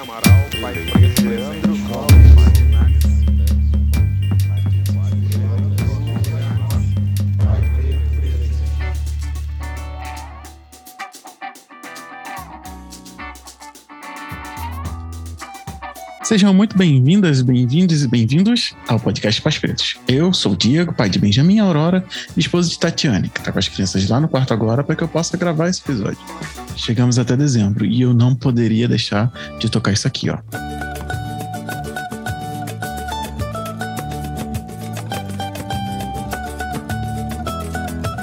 Amaral, pai de Leandro, Cláudio. Sejam muito bem-vindas, bem-vindos e bem-vindos ao podcast Pais Pretos. Eu sou o Diego, pai de Benjamin Aurora e esposa de Tatiane, que está com as crianças lá no quarto agora para que eu possa gravar esse episódio. Chegamos até dezembro e eu não poderia deixar de tocar isso aqui, ó.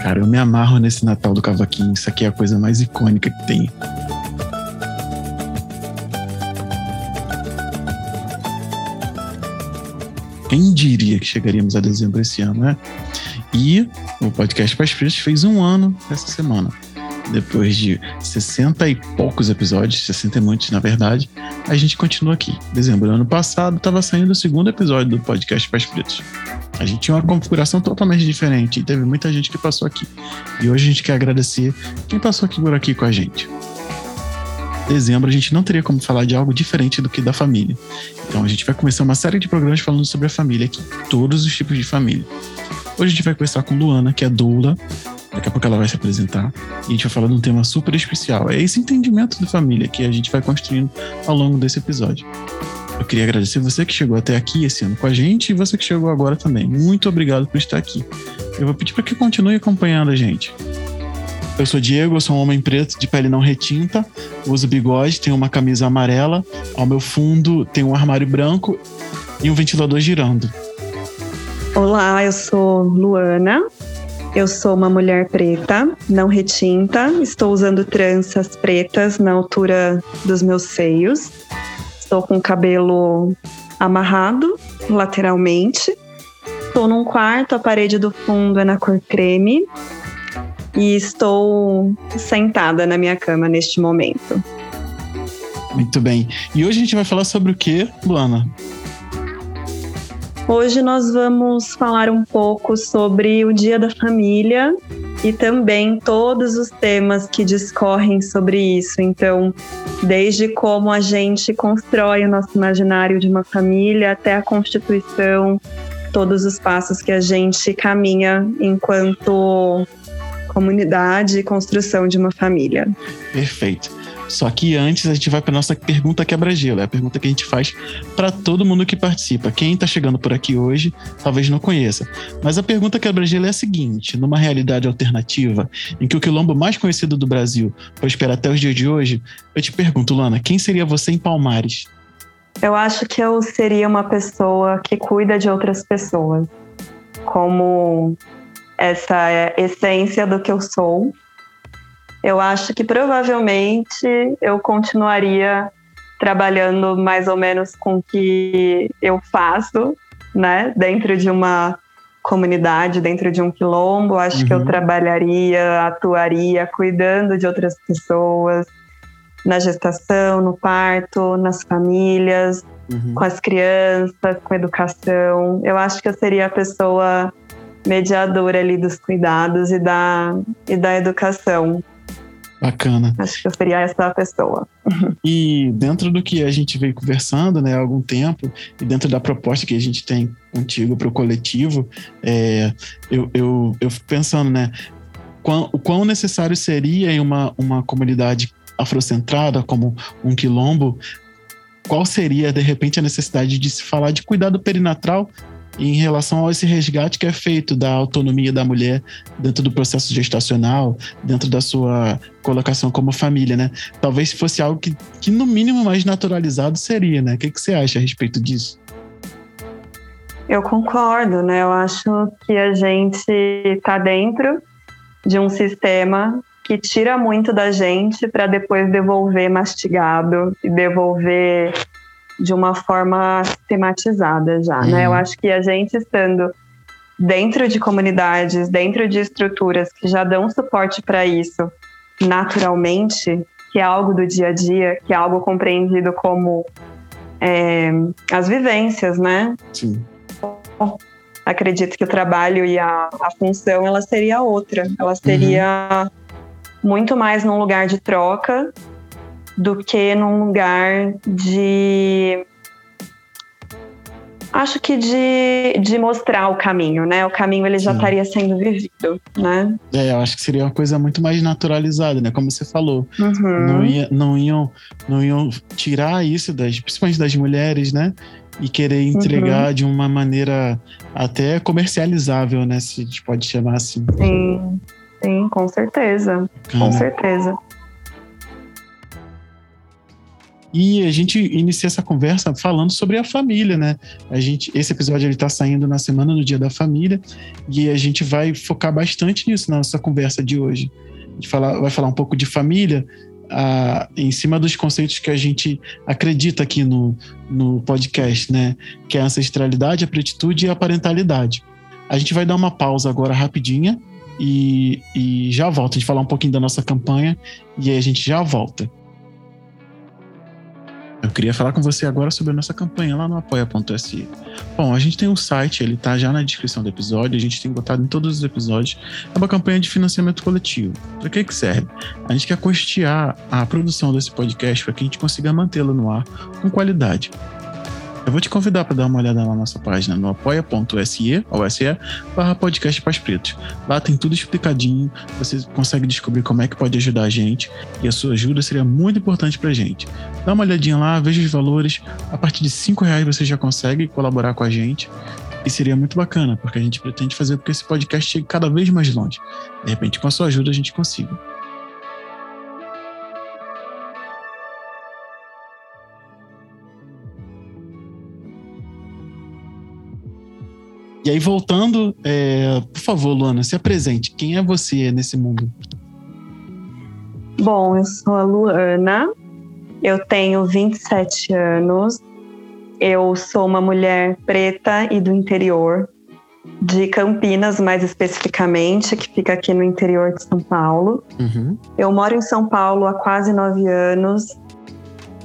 Cara, eu me amarro nesse Natal do Cavaquinho. Isso aqui é a coisa mais icônica que tem. Quem diria que chegaríamos a dezembro esse ano, né? E o podcast Pais Pretos fez um ano essa semana. Depois de 60 e poucos episódios, 60 e muitos na verdade, a gente continua aqui. Dezembro do ano passado estava saindo o segundo episódio do podcast Pais Pretos. A gente tinha uma configuração totalmente diferente e teve muita gente que passou aqui. E hoje a gente quer agradecer quem passou aqui por aqui com a gente dezembro, a gente não teria como falar de algo diferente do que da família. Então a gente vai começar uma série de programas falando sobre a família aqui, todos os tipos de família. Hoje a gente vai conversar com Luana, que é doula. Daqui a pouco ela vai se apresentar. E a gente vai falar de um tema super especial. É esse entendimento da família que a gente vai construindo ao longo desse episódio. Eu queria agradecer você que chegou até aqui esse ano com a gente e você que chegou agora também. Muito obrigado por estar aqui. Eu vou pedir para que continue acompanhando a gente. Eu sou Diego, eu sou um homem preto de pele não retinta, uso bigode, tenho uma camisa amarela, ao meu fundo tem um armário branco e um ventilador girando. Olá, eu sou Luana, eu sou uma mulher preta, não retinta, estou usando tranças pretas na altura dos meus seios, estou com o cabelo amarrado lateralmente, estou num quarto, a parede do fundo é na cor creme, e estou sentada na minha cama neste momento. Muito bem. E hoje a gente vai falar sobre o que, Luana? Hoje nós vamos falar um pouco sobre o Dia da Família e também todos os temas que discorrem sobre isso. Então, desde como a gente constrói o nosso imaginário de uma família até a constituição, todos os passos que a gente caminha enquanto comunidade e construção de uma família. Perfeito. Só que antes a gente vai para nossa pergunta quebra-gelo. É a pergunta que a gente faz para todo mundo que participa. Quem está chegando por aqui hoje talvez não conheça. Mas a pergunta quebra-gelo é a seguinte: numa realidade alternativa, em que o quilombo mais conhecido do Brasil prospera até os dias de hoje, eu te pergunto, Lana, quem seria você em Palmares? Eu acho que eu seria uma pessoa que cuida de outras pessoas. Como essa essência do que eu sou. Eu acho que provavelmente eu continuaria trabalhando mais ou menos com o que eu faço, né, dentro de uma comunidade, dentro de um quilombo. Acho uhum. que eu uhum. trabalharia, atuaria cuidando de outras pessoas, na gestação, no parto, nas famílias, uhum. com as crianças, com educação. Eu acho que eu seria a pessoa mediadora ali dos cuidados e da, e da educação. Bacana. Acho que eu seria essa pessoa. E dentro do que a gente veio conversando né, há algum tempo, e dentro da proposta que a gente tem contigo para o coletivo, é, eu, eu, eu fico pensando, né? Quão, o quão necessário seria em uma, uma comunidade afrocentrada, como um quilombo, qual seria, de repente, a necessidade de se falar de cuidado perinatal em relação a esse resgate que é feito da autonomia da mulher dentro do processo gestacional, dentro da sua colocação como família, né? Talvez fosse algo que, que no mínimo mais naturalizado seria, né? O que, que você acha a respeito disso? Eu concordo, né? Eu acho que a gente está dentro de um sistema que tira muito da gente para depois devolver mastigado e devolver de uma forma sistematizada já, uhum. né? Eu acho que a gente estando dentro de comunidades, dentro de estruturas que já dão suporte para isso naturalmente, que é algo do dia a dia, que é algo compreendido como é, as vivências, né? Sim. Acredito que o trabalho e a, a função ela seria outra, ela seria uhum. muito mais num lugar de troca do que num lugar de acho que de, de mostrar o caminho, né? O caminho ele já Sim. estaria sendo vivido, né? É, eu acho que seria uma coisa muito mais naturalizada, né? Como você falou. Uhum. Não, ia, não, iam, não iam tirar isso, das, principalmente das mulheres, né? E querer Uhum. entregar de uma maneira até comercializável, né? Se a gente pode chamar assim. Sim, sim, com certeza, com certeza. E a gente inicia essa conversa falando sobre a família, né? A gente, esse episódio ele tá saindo na semana do Dia da Família e a gente vai focar bastante nisso na nossa conversa de hoje. A gente fala, vai falar um pouco de família ah, em cima dos conceitos que a gente acredita aqui no, no podcast, né? Que é a ancestralidade, a pretitude e a parentalidade. A gente vai dar uma pausa agora rapidinha e, e já volta. A gente falar um pouquinho da nossa campanha e aí a gente já volta. Eu queria falar com você agora sobre a nossa campanha lá no apoia.se. Bom, a gente tem um site, ele tá já na descrição do episódio, a gente tem botado em todos os episódios. É uma campanha de financiamento coletivo. Para que que serve? A gente quer custear a produção desse podcast para que a gente consiga mantê-lo no ar com qualidade. Eu vou te convidar para dar uma olhada na nossa página no apoia.se, ou SE, barra podcast Paz Pretos. Lá tem tudo explicadinho, você consegue descobrir como é que pode ajudar a gente e a sua ajuda seria muito importante pra gente. Dá uma olhadinha lá, veja os valores. A partir de cinco reais você já consegue colaborar com a gente. E seria muito bacana, porque a gente pretende fazer com que esse podcast chegue cada vez mais longe. De repente, com a sua ajuda, a gente consiga. E aí, voltando, é, por favor, Luana, se apresente. Quem é você nesse mundo? Bom, eu sou a Luana, eu tenho 27 anos, eu sou uma mulher preta e do interior, de Campinas, mais especificamente, que fica aqui no interior de São Paulo. Uhum. Eu moro em São Paulo há quase nove anos.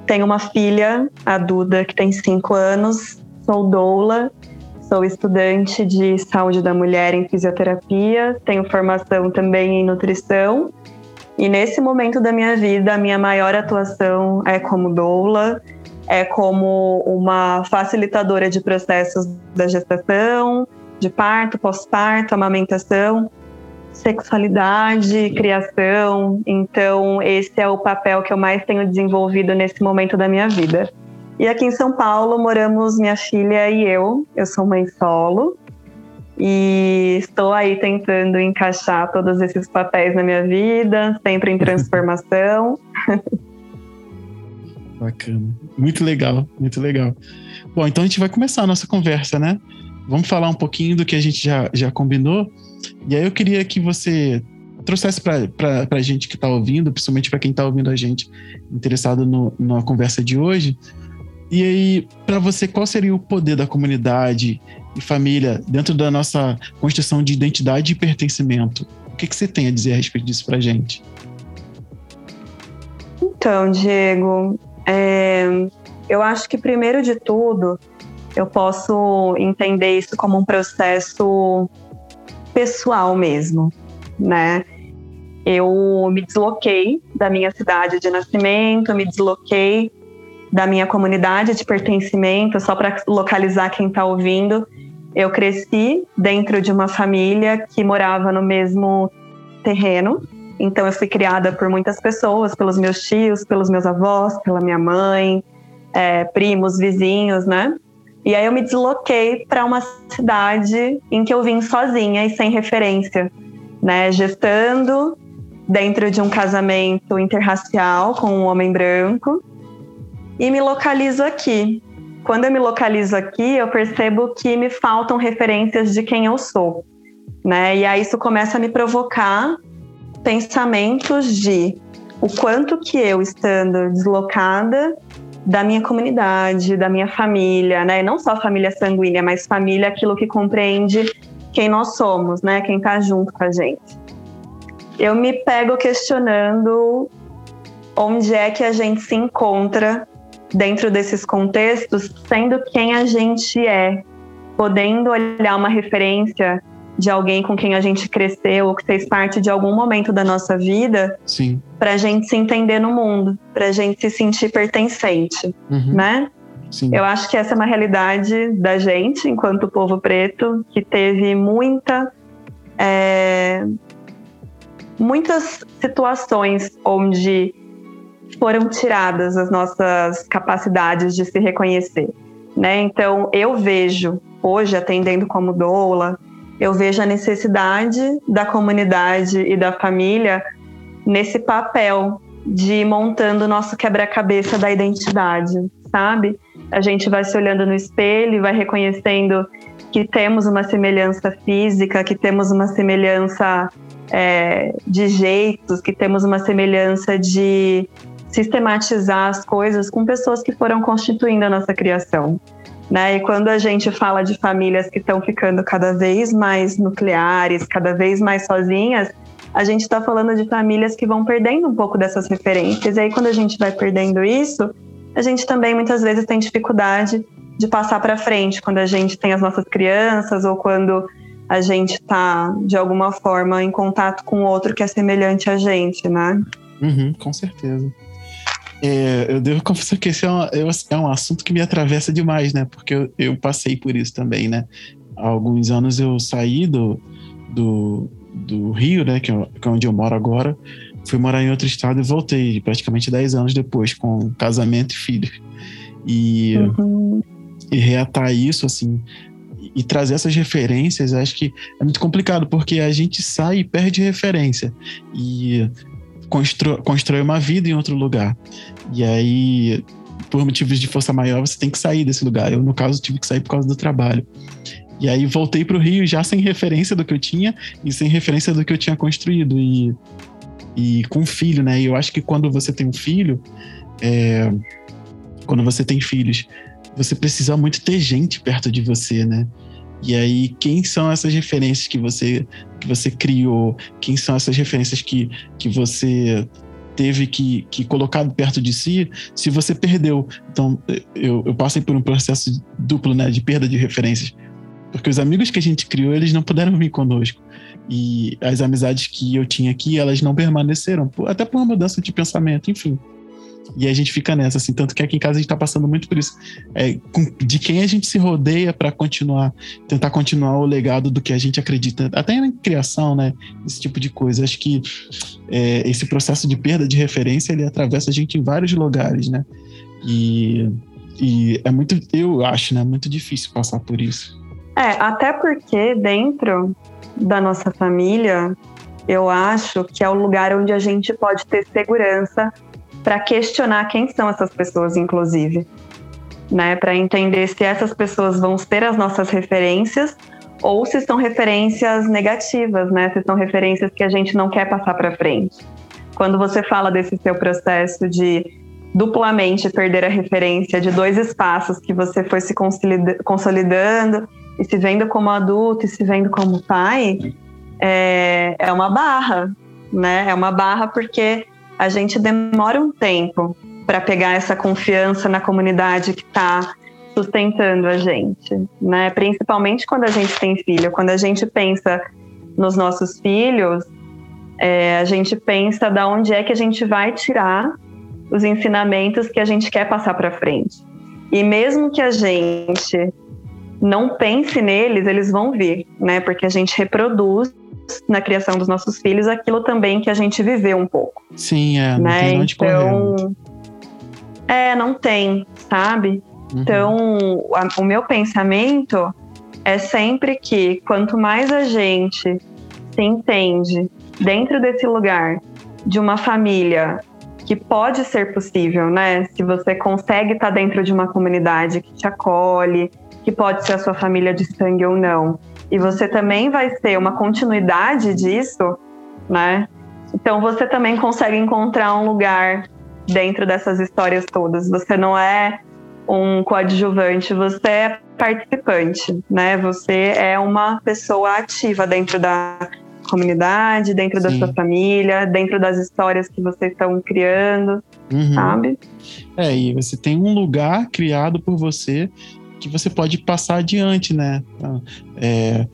Tenho uma filha, a Duda, que tem cinco anos. Sou doula, sou estudante de saúde da mulher em fisioterapia. Tenho formação também em nutrição. E nesse momento da minha vida, a minha maior atuação é como doula, é como uma facilitadora de processos da gestação, de parto, pós-parto, amamentação sexualidade, criação. Então, esse é o papel que eu mais tenho desenvolvido nesse momento da minha vida. E aqui em São Paulo moramos minha filha e eu. Eu sou mãe solo. E estou aí tentando encaixar todos esses papéis na minha vida, sempre em transformação. Bacana. Muito legal, muito legal. Bom, então a gente vai começar a nossa conversa, né? Vamos falar um pouquinho do que a gente já, já combinou. E aí eu queria que você trouxesse para a gente que está ouvindo, principalmente para quem está ouvindo a gente interessado no, na conversa de hoje. E aí, para você, qual seria o poder da comunidade e família dentro da nossa construção de identidade e pertencimento? O que, que você tem a dizer a respeito disso para gente? Então, Diego, é, eu acho que primeiro de tudo eu posso entender isso como um processo pessoal mesmo, né? Eu me desloquei da minha cidade de nascimento, me desloquei da minha comunidade de pertencimento, só para localizar quem está ouvindo. Eu cresci dentro de uma família que morava no mesmo terreno, então eu fui criada por muitas pessoas, pelos meus tios, pelos meus avós, pela minha mãe, é, primos, vizinhos, né? E aí eu me desloquei para uma cidade em que eu vim sozinha e sem referência, né? Gestando dentro de um casamento interracial com um homem branco e me localizo aqui. Quando eu me localizo aqui, eu percebo que me faltam referências de quem eu sou, né? E aí isso começa a me provocar pensamentos de o quanto que eu estando deslocada da minha comunidade, da minha família, né? Não só família sanguínea, mas família aquilo que compreende quem nós somos, né? Quem tá junto com a gente. Eu me pego questionando onde é que a gente se encontra dentro desses contextos, sendo quem a gente é, podendo olhar uma referência de alguém com quem a gente cresceu ou que fez parte de algum momento da nossa vida, para a gente se entender no mundo, para a gente se sentir pertencente, Uhum. né? Sim. Eu acho que essa é uma realidade da gente, enquanto povo preto, que teve muita, é, muitas situações onde foram tiradas as nossas capacidades de se reconhecer. Né? Então, eu vejo, hoje, atendendo como doula, eu vejo a necessidade da comunidade e da família nesse papel de ir montando o nosso quebra-cabeça da identidade, sabe? A gente vai se olhando no espelho e vai reconhecendo que temos uma semelhança física, que temos uma semelhança é, de jeitos, que temos uma semelhança de sistematizar as coisas com pessoas que foram constituindo a nossa criação. Né? E quando a gente fala de famílias que estão ficando cada vez mais nucleares, cada vez mais sozinhas, a gente está falando de famílias que vão perdendo um pouco dessas referências. E aí, quando a gente vai perdendo isso, a gente também muitas vezes tem dificuldade de passar para frente quando a gente tem as nossas crianças ou quando a gente está de alguma forma em contato com outro que é semelhante a gente, né? Uhum, com certeza. É, eu devo confessar que esse é, uma, é, um assunto que me atravessa demais, né? Porque eu, eu, passei por isso também, né? Há alguns anos eu saí do, do, do Rio, né? Que é, que é onde eu moro agora. Fui morar em outro estado e voltei praticamente 10 anos depois, com casamento e filho. E, uhum. e reatar isso, assim, e trazer essas referências, acho que é muito complicado, porque a gente sai e perde referência. E constrói, constrói uma vida em outro lugar. E aí, por motivos de força maior, você tem que sair desse lugar. Eu, no caso, tive que sair por causa do trabalho. E aí voltei para o Rio já sem referência do que eu tinha e sem referência do que eu tinha construído. E, e com filho, né? E eu acho que quando você tem um filho, é, quando você tem filhos, você precisa muito ter gente perto de você, né? E aí, quem são essas referências que você que você criou? Quem são essas referências que, que você teve que, que colocar perto de si se você perdeu? Então, eu, eu passei por um processo duplo, né, de perda de referências. Porque os amigos que a gente criou, eles não puderam vir conosco. E as amizades que eu tinha aqui, elas não permaneceram, até por uma mudança de pensamento, enfim. E a gente fica nessa, assim, tanto que aqui em casa a gente tá passando muito por isso. É, com, de quem a gente se rodeia para continuar, tentar continuar o legado do que a gente acredita, até na criação, né? Esse tipo de coisa. Acho que é, esse processo de perda de referência, ele atravessa a gente em vários lugares, né? E, e é muito, eu acho, né? Muito difícil passar por isso. É, até porque dentro da nossa família, eu acho que é o lugar onde a gente pode ter segurança para questionar quem são essas pessoas, inclusive, né? Para entender se essas pessoas vão ser as nossas referências ou se são referências negativas, né? Se são referências que a gente não quer passar para frente. Quando você fala desse seu processo de duplamente perder a referência de dois espaços que você foi se consolidando e se vendo como adulto e se vendo como pai, é, é uma barra, né? É uma barra porque a gente demora um tempo para pegar essa confiança na comunidade que está sustentando a gente, né? Principalmente quando a gente tem filho, quando a gente pensa nos nossos filhos, é, a gente pensa da onde é que a gente vai tirar os ensinamentos que a gente quer passar para frente. E mesmo que a gente não pense neles, eles vão vir, né? Porque a gente reproduz na criação dos nossos filhos aquilo também que a gente viveu um pouco. Sim, é. Não né? tem onde então, correr. É, não tem, sabe? Uhum. Então, a, o meu pensamento é sempre que quanto mais a gente se entende dentro desse lugar de uma família que pode ser possível, né? Se você consegue estar dentro de uma comunidade que te acolhe, que pode ser a sua família de sangue ou não, e você também vai ter uma continuidade disso, né? Então você também consegue encontrar um lugar dentro dessas histórias todas. Você não é um coadjuvante, você é participante, né? Você é uma pessoa ativa dentro da comunidade, dentro Sim. da sua família, dentro das histórias que vocês estão criando, uhum. sabe? É, e você tem um lugar criado por você que você pode passar adiante, né? É,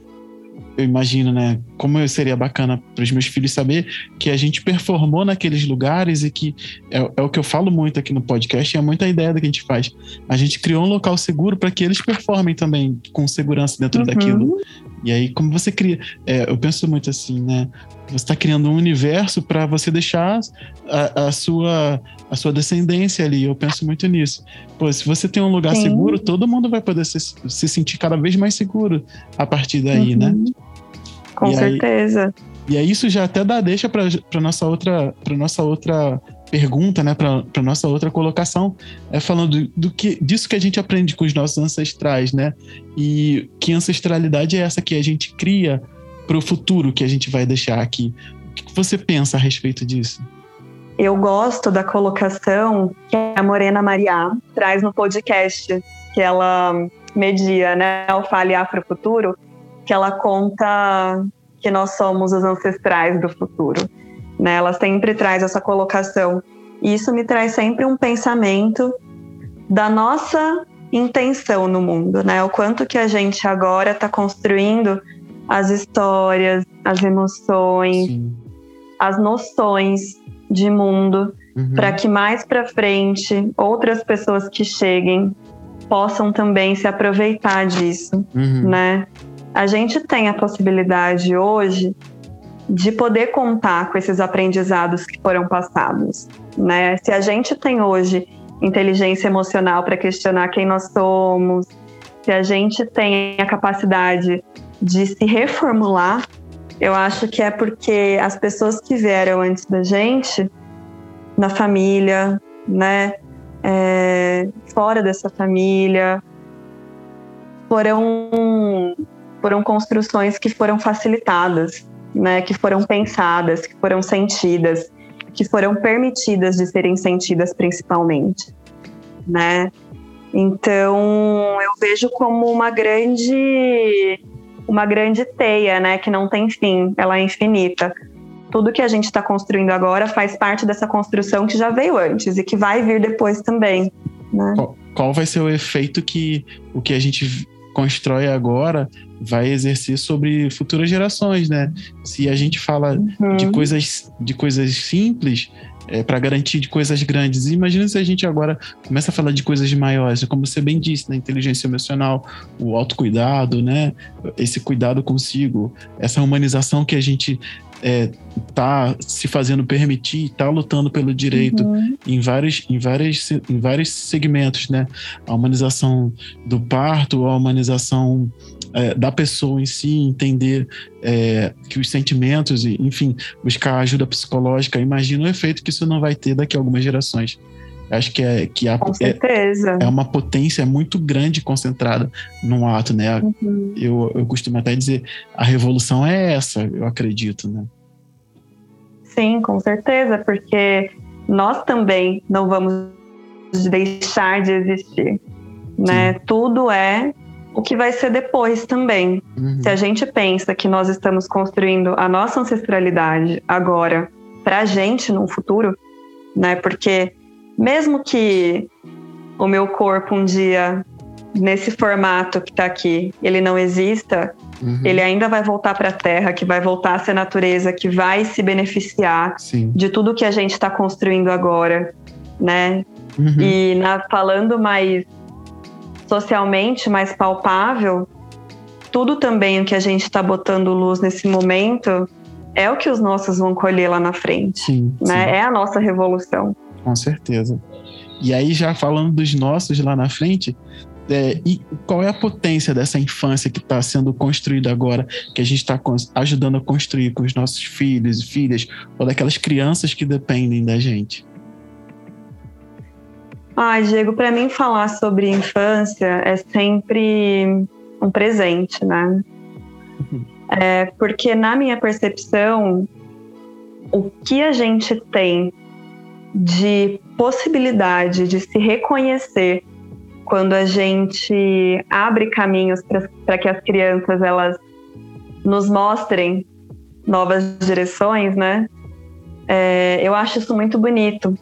eu imagino, né? Como seria bacana para os meus filhos saber que a gente performou naqueles lugares e que é, é, o que eu falo muito aqui no podcast, é muita ideia do que a gente faz. A gente criou um local seguro para que eles performem também com segurança dentro uhum. daquilo. E aí, como você cria. É, eu penso muito assim, né? Você está criando um universo para você deixar a, a, sua, a sua descendência ali. Eu penso muito nisso. Pô, se você tem um lugar Sim. seguro, todo mundo vai poder se, se sentir cada vez mais seguro a partir daí, né? uhum. né? Com e certeza. Aí, e aí isso já até dá deixa para nossa outra para nossa outra pergunta, né, para nossa outra colocação, é falando do que disso que a gente aprende com os nossos ancestrais, né? E que ancestralidade é essa que a gente cria para o futuro que a gente vai deixar aqui? O que você pensa a respeito disso? Eu gosto da colocação que a Morena Maria traz no podcast, que ela media, né, o Fale Afro-Futuro, que ela conta que nós somos os ancestrais do futuro. Né? Ela sempre traz essa colocação. E isso me traz sempre um pensamento da nossa intenção no mundo, né? O quanto que a gente agora está construindo as histórias, as emoções, Sim. as noções de mundo, uhum. para que mais para frente outras pessoas que cheguem possam também se aproveitar disso, uhum. né? A gente tem a possibilidade hoje de poder contar com esses aprendizados que foram passados, né? Se a gente tem hoje inteligência emocional para questionar quem nós somos, se a gente tem a capacidade de se reformular, eu acho que é porque as pessoas que vieram antes da gente, na família, né, é, fora dessa família, foram foram construções que foram facilitadas, né, que foram pensadas, que foram sentidas, que foram permitidas de serem sentidas principalmente, né? Então, eu vejo como uma grande uma grande teia, né, que não tem fim, ela é infinita. Tudo que a gente está construindo agora faz parte dessa construção que já veio antes e que vai vir depois também. Né? Qual, qual vai ser o efeito que o que a gente constrói agora vai exercer sobre futuras gerações, né? Se a gente fala uhum. de coisas de coisas simples, é, para garantir de coisas grandes. Imagina se a gente agora começa a falar de coisas maiores, como você bem disse, né? Inteligência emocional, o autocuidado, né? Esse cuidado consigo, essa humanização que a gente é, tá se fazendo permitir, tá lutando pelo direito uhum. em, vários, em, vários, em vários segmentos, né? A humanização do parto, a humanização é, da pessoa em si, entender é, que os sentimentos, enfim, buscar ajuda psicológica, imagina o efeito que isso não vai ter daqui a algumas gerações. Acho que é que a. É, é, uma potência muito grande concentrada num ato, né? Uhum. Eu, eu costumo até dizer a revolução é essa, eu acredito, né? Sim, com certeza, porque nós também não vamos deixar de existir, né? Sim. Tudo é o que vai ser depois também. Uhum. Se a gente pensa que nós estamos construindo a nossa ancestralidade agora para a gente no futuro, né? Porque mesmo que o meu corpo um dia nesse formato que está aqui, ele não exista, uhum. ele ainda vai voltar para a Terra, que vai voltar a ser natureza, que vai se beneficiar Sim. de tudo que a gente está construindo agora, né? Uhum. E na, falando mais socialmente, mais palpável, tudo também o que a gente está botando luz nesse momento é o que os nossos vão colher lá na frente, sim, né? Sim. É a nossa revolução. Com certeza. E aí, já falando dos nossos lá na frente, é, e qual é a potência dessa infância que está sendo construída agora, que a gente está ajudando a construir com os nossos filhos e filhas, ou daquelas crianças que dependem da gente? Ai, Diego, para mim falar sobre infância é sempre um presente, né? É, porque na minha percepção, o que a gente tem de possibilidade de se reconhecer quando a gente abre caminhos para que as crianças elas nos mostrem novas direções, né? É, eu acho isso muito bonito,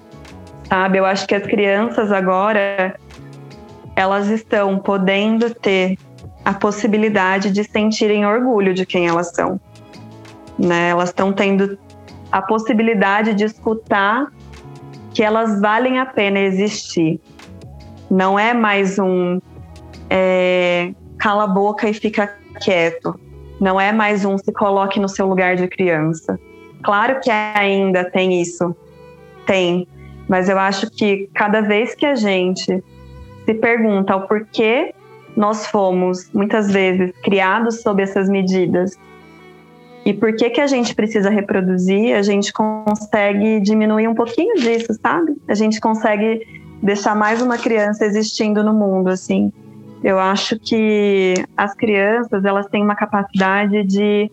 sabe? Eu acho que as crianças agora elas estão podendo ter a possibilidade de sentirem orgulho de quem elas são. Né? Elas estão tendo a possibilidade de escutar que elas valem a pena existir. Não é mais um é, cala a boca e fica quieto. Não é mais um se coloque no seu lugar de criança. Claro que ainda tem isso, tem, mas eu acho que cada vez que a gente se pergunta o porquê nós fomos muitas vezes criados sob essas medidas e por que que a gente precisa reproduzir, a gente consegue diminuir um pouquinho disso, sabe? A gente consegue deixar mais uma criança existindo no mundo, assim. Eu acho que as crianças, elas têm uma capacidade de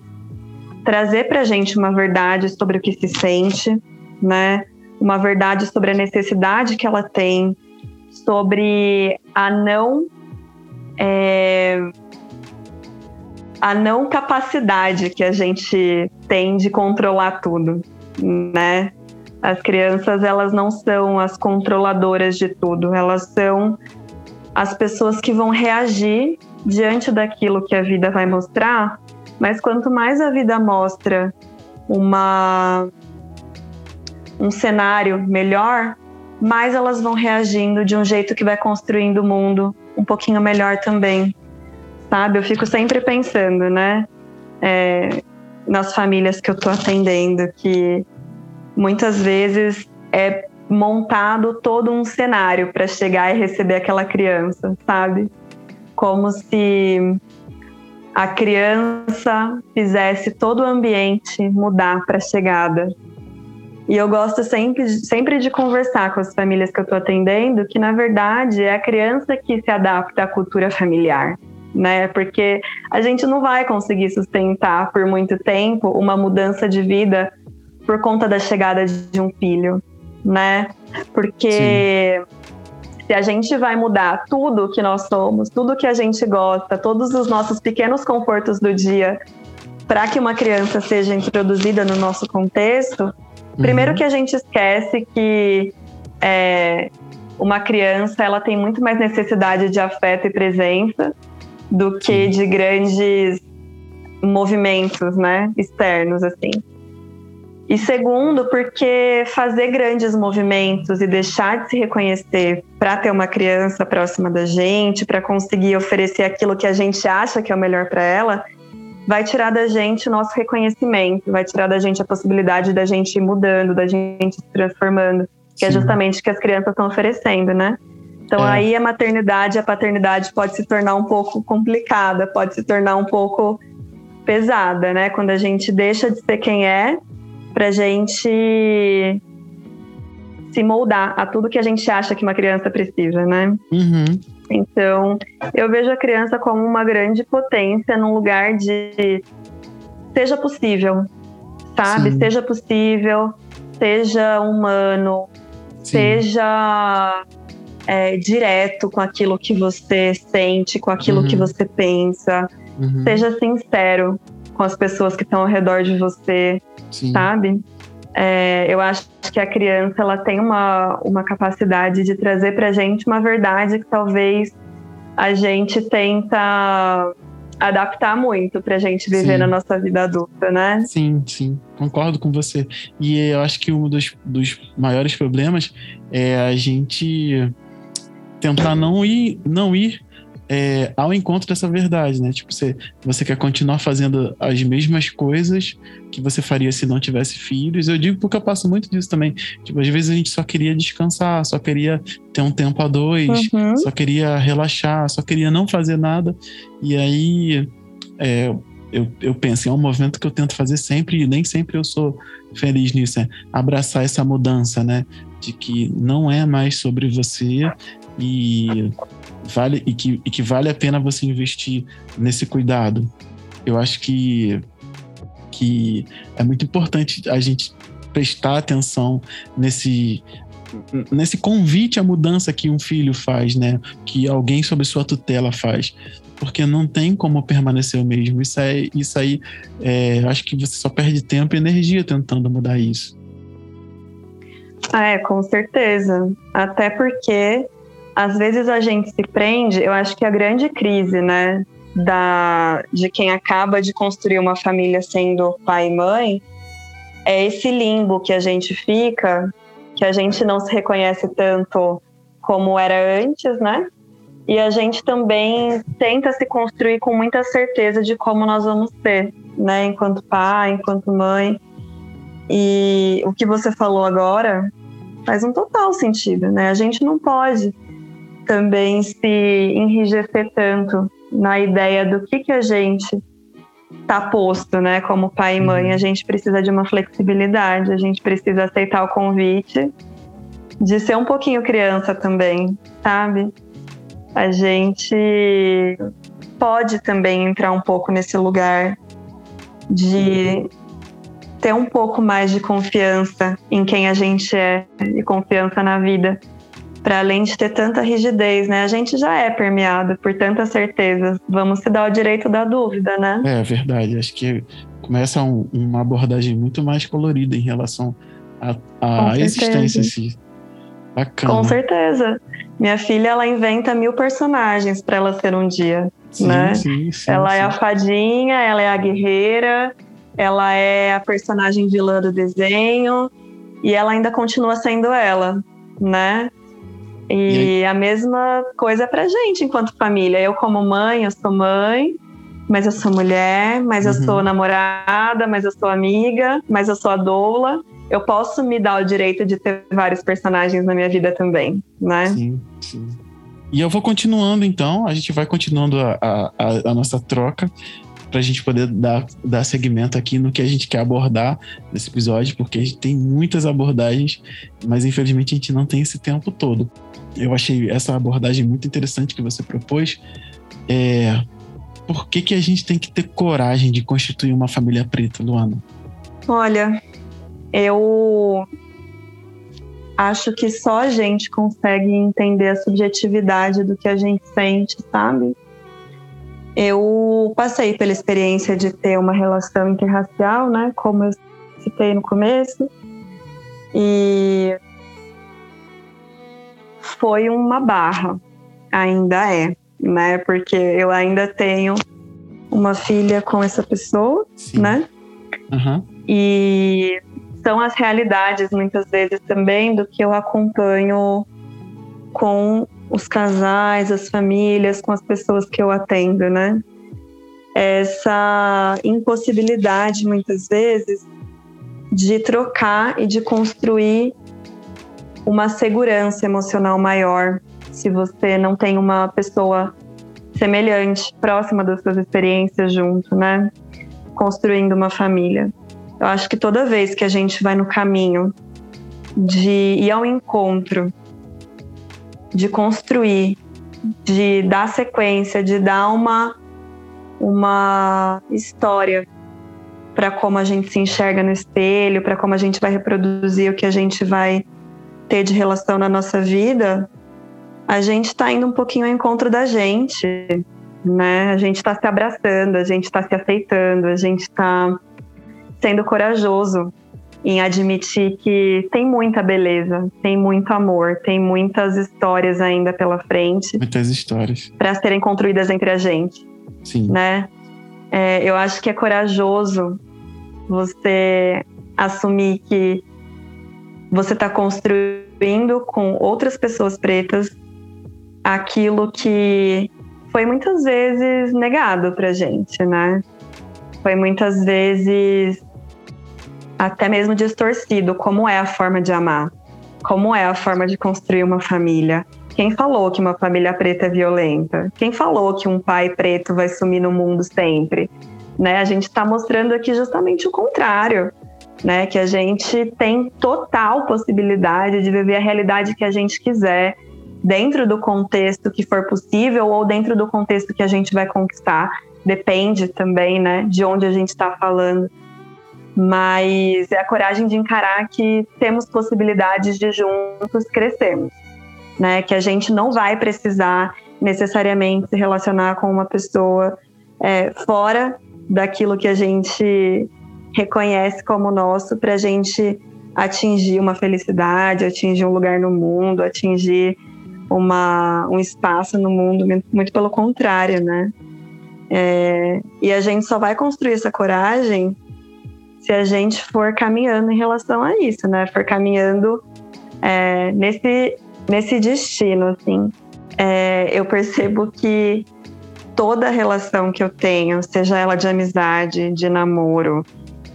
trazer para a gente uma verdade sobre o que se sente, né? Uma verdade sobre a necessidade que ela tem, sobre a não é, a não capacidade que a gente tem de controlar tudo, né? As crianças, elas não são as controladoras de tudo, elas são as pessoas que vão reagir diante daquilo que a vida vai mostrar, mas quanto mais a vida mostra uma um cenário melhor, mais elas vão reagindo de um jeito que vai construindo o mundo um pouquinho melhor também, sabe? Eu fico sempre pensando, né? É, nas famílias que eu tô atendendo, que muitas vezes é montado todo um cenário para chegar e receber aquela criança, sabe? Como se a criança fizesse todo o ambiente mudar para a chegada. E eu gosto sempre, sempre de conversar com as famílias que eu estou atendendo, que na verdade é a criança que se adapta à cultura familiar, né? Porque a gente não vai conseguir sustentar por muito tempo uma mudança de vida por conta da chegada de um filho, né? Porque Sim. se a gente vai mudar tudo que nós somos, tudo que a gente gosta, todos os nossos pequenos confortos do dia, para que uma criança seja introduzida no nosso contexto, Primeiro uhum. que a gente esquece que é, uma criança ela tem muito mais necessidade de afeto e presença do que de grandes movimentos, né, externos assim. E segundo, porque fazer grandes movimentos e deixar de se reconhecer para ter uma criança próxima da gente, para conseguir oferecer aquilo que a gente acha que é o melhor para ela, vai tirar da gente o nosso reconhecimento, vai tirar da gente a possibilidade da gente ir mudando, da gente se transformando, que é Sim. é justamente o que as crianças estão oferecendo, né? Então é. aí a maternidade, a paternidade pode se tornar um pouco complicada, pode se tornar um pouco pesada, né? Quando a gente deixa de ser quem é, pra gente se moldar a tudo que a gente acha que uma criança precisa, né? Uhum. Então, eu vejo a criança como uma grande potência num lugar de seja possível, sabe? Sim. Seja possível, seja humano, Sim. seja é, direto com aquilo que você sente, com aquilo uhum. que você pensa, uhum. seja sincero com as pessoas que estão ao redor de você, Sim. sabe? É, eu acho que a criança ela tem uma, uma capacidade de trazer para a gente uma verdade que talvez a gente tenta adaptar muito para a gente viver sim. na nossa vida adulta, né? Sim, sim, concordo com você. E eu acho que um dos, dos maiores problemas é a gente tentar não ir, não ir é, ao encontro dessa verdade, né? Tipo, você, você quer continuar fazendo as mesmas coisas que você faria se não tivesse filhos. Eu digo porque eu passo muito disso também. Tipo, às vezes a gente só queria descansar, só queria ter um tempo a dois, uhum. só queria relaxar, só queria não fazer nada. E aí é, eu, eu penso, é um movimento que eu tento fazer sempre e nem sempre eu sou feliz nisso, é abraçar essa mudança, né? De que não é mais sobre você e vale e que, e que vale a pena você investir nesse cuidado. Eu acho que que é muito importante a gente prestar atenção nesse nesse convite à mudança que um filho faz, né? Que alguém sob sua tutela faz. Porque não tem como permanecer o mesmo. Isso, é, isso aí, é, acho que você só perde tempo e energia tentando mudar isso. Ah, é, com certeza. Até porque às vezes a gente se prende, eu acho que a grande crise, né, da, de quem acaba de construir uma família sendo pai e mãe é esse limbo que a gente fica, que a gente não se reconhece tanto como era antes, né? E a gente também tenta se construir com muita certeza de como nós vamos ser, né? Enquanto pai, enquanto mãe. E o que você falou agora faz um total sentido, né? A gente não pode também se enrijecer tanto na ideia do que, que a gente está posto, né? Como pai e mãe, a gente precisa de uma flexibilidade, a gente precisa aceitar o convite de ser um pouquinho criança também, sabe? A gente pode também entrar um pouco nesse lugar de ter um pouco mais de confiança em quem a gente é e confiança na vida para além de ter tanta rigidez, né? A gente já é permeado por tantas certezas. Vamos se dar o direito da dúvida, né? É verdade. Acho que começa um, uma abordagem muito mais colorida em relação à existência em si. Bacana. Com certeza. Minha filha, ela inventa mil personagens para ela ser um dia, sim, né? Sim, sim, ela é a fadinha, ela é a guerreira, ela é a personagem vilã do desenho e ela ainda continua sendo ela, né? E, e a mesma coisa pra gente enquanto família. Eu, como mãe, eu sou mãe, mas eu sou mulher, mas uhum. eu sou namorada, mas eu sou amiga, mas eu sou a doula. Eu posso me dar o direito de ter vários personagens na minha vida também, né? Sim, sim. E eu vou continuando então, a gente vai continuando a, a, a nossa troca para a gente poder dar, dar segmento aqui no que a gente quer abordar nesse episódio, porque a gente tem muitas abordagens, mas infelizmente a gente não tem esse tempo todo. Eu achei essa abordagem muito interessante que você propôs. É, por que, que a gente tem que ter coragem de constituir uma família preta, Luana? Olha, eu acho que só a gente consegue entender a subjetividade do que a gente sente, sabe? Eu passei pela experiência de ter uma relação interracial, né? Como eu citei no começo. E foi uma barra, ainda é, né? Porque eu ainda tenho uma filha com essa pessoa, Sim. né? Uhum. E são as realidades, muitas vezes, também, do que eu acompanho com os casais, as famílias, com as pessoas que eu atendo, né? Essa impossibilidade, muitas vezes, de trocar e de construir uma segurança emocional maior se você não tem uma pessoa semelhante, próxima das suas experiências junto, né? Construindo uma família. Eu acho que toda vez que a gente vai no caminho de ir ao encontro de construir, de dar sequência, de dar uma, uma história para como a gente se enxerga no espelho, para como a gente vai reproduzir o que a gente vai ter de relação na nossa vida, a gente está indo um pouquinho ao encontro da gente, né? A gente está se abraçando, a gente está se aceitando, a gente está sendo corajoso em admitir que tem muita beleza, tem muito amor, tem muitas histórias ainda pela frente. Muitas histórias. Para serem construídas entre a gente. Sim. Né? É, eu acho que é corajoso você assumir que você está construindo com outras pessoas pretas aquilo que foi muitas vezes negado para gente, né? Foi muitas vezes até mesmo distorcido como é a forma de amar, como é a forma de construir uma família. Quem falou que uma família preta é violenta? Quem falou que um pai preto vai sumir no mundo sempre? Né? A gente está mostrando aqui justamente o contrário, né? Que a gente tem total possibilidade de viver a realidade que a gente quiser, dentro do contexto que for possível ou dentro do contexto que a gente vai conquistar. Depende também, né, de onde a gente está falando mas é a coragem de encarar que temos possibilidades de juntos crescermos, né? Que a gente não vai precisar necessariamente se relacionar com uma pessoa é, fora daquilo que a gente reconhece como nosso para a gente atingir uma felicidade, atingir um lugar no mundo, atingir uma, um espaço no mundo, muito pelo contrário, né? É, e a gente só vai construir essa coragem se a gente for caminhando em relação a isso, né? For caminhando é, nesse, nesse destino, assim. É, eu percebo que toda relação que eu tenho, seja ela de amizade, de namoro,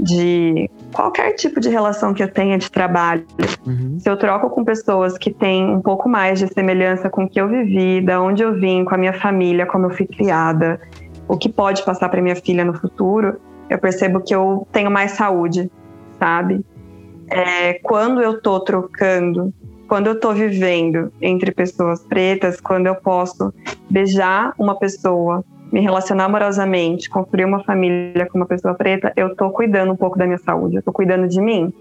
de qualquer tipo de relação que eu tenha de trabalho, uhum. se eu troco com pessoas que têm um pouco mais de semelhança com o que eu vivi, da onde eu vim, com a minha família, como eu fui criada, o que pode passar para minha filha no futuro, eu percebo que eu tenho mais saúde, sabe? É, quando eu tô trocando, quando eu tô vivendo entre pessoas pretas, quando eu posso beijar uma pessoa, me relacionar amorosamente, construir uma família com uma pessoa preta, eu tô cuidando um pouco da minha saúde, eu tô cuidando de mim,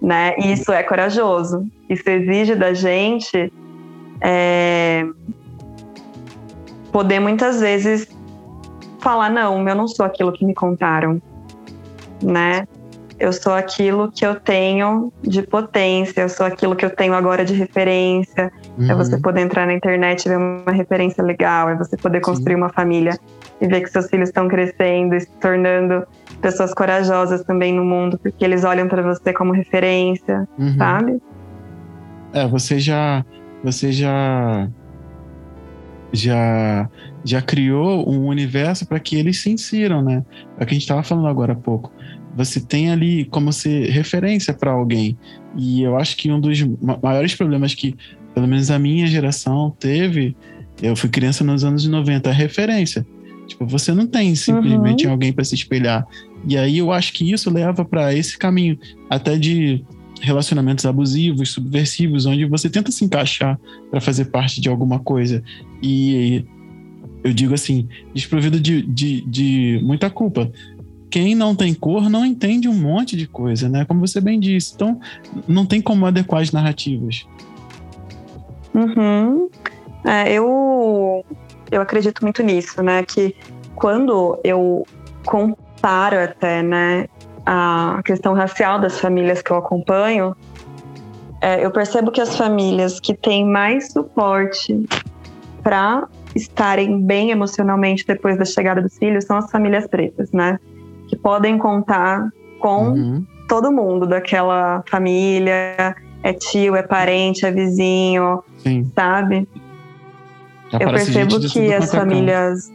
né? E isso é corajoso. Isso exige da gente é, poder muitas vezes falar não, eu não sou aquilo que me contaram, né? Eu sou aquilo que eu tenho de potência, eu sou aquilo que eu tenho agora de referência. Uhum. É você poder entrar na internet e ver uma referência legal, é você poder construir Sim. uma família e ver que seus filhos estão crescendo e se tornando pessoas corajosas também no mundo, porque eles olham para você como referência, uhum. sabe? É, você já você já já já criou um universo para que eles se insiram, né? É o que a gente estava falando agora há pouco. Você tem ali como ser referência para alguém. E eu acho que um dos maiores problemas que, pelo menos a minha geração teve, eu fui criança nos anos 90, a referência. Tipo, você não tem simplesmente uhum. alguém para se espelhar. E aí eu acho que isso leva para esse caminho, até de relacionamentos abusivos, subversivos, onde você tenta se encaixar para fazer parte de alguma coisa. E eu digo assim, desprovido de, de, de muita culpa. Quem não tem cor não entende um monte de coisa, né? Como você bem disse. Então, não tem como adequar as narrativas. Uhum. É, eu, eu acredito muito nisso, né? Que quando eu comparo até, né, a questão racial das famílias que eu acompanho, é, eu percebo que as famílias que têm mais suporte para estarem bem emocionalmente depois da chegada dos filhos são as famílias pretas, né? Que podem contar com uhum. todo mundo daquela família, é tio, é parente, é vizinho, Sim. sabe? Já Eu percebo que as famílias.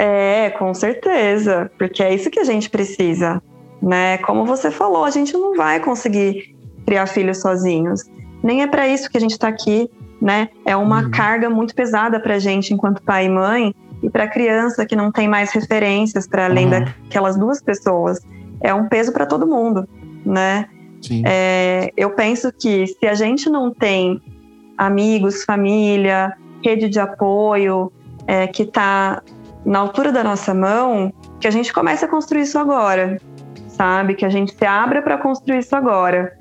É, com certeza, porque é isso que a gente precisa, né? Como você falou, a gente não vai conseguir criar filhos sozinhos. Nem é para isso que a gente está aqui né? É uma uhum. carga muito pesada para a gente enquanto pai e mãe e para a criança que não tem mais referências para além uhum. daquelas duas pessoas. É um peso para todo mundo, né? É, eu penso que se a gente não tem amigos, família, rede de apoio é, que está na altura da nossa mão, que a gente comece a construir isso agora, sabe? Que a gente se abra para construir isso agora,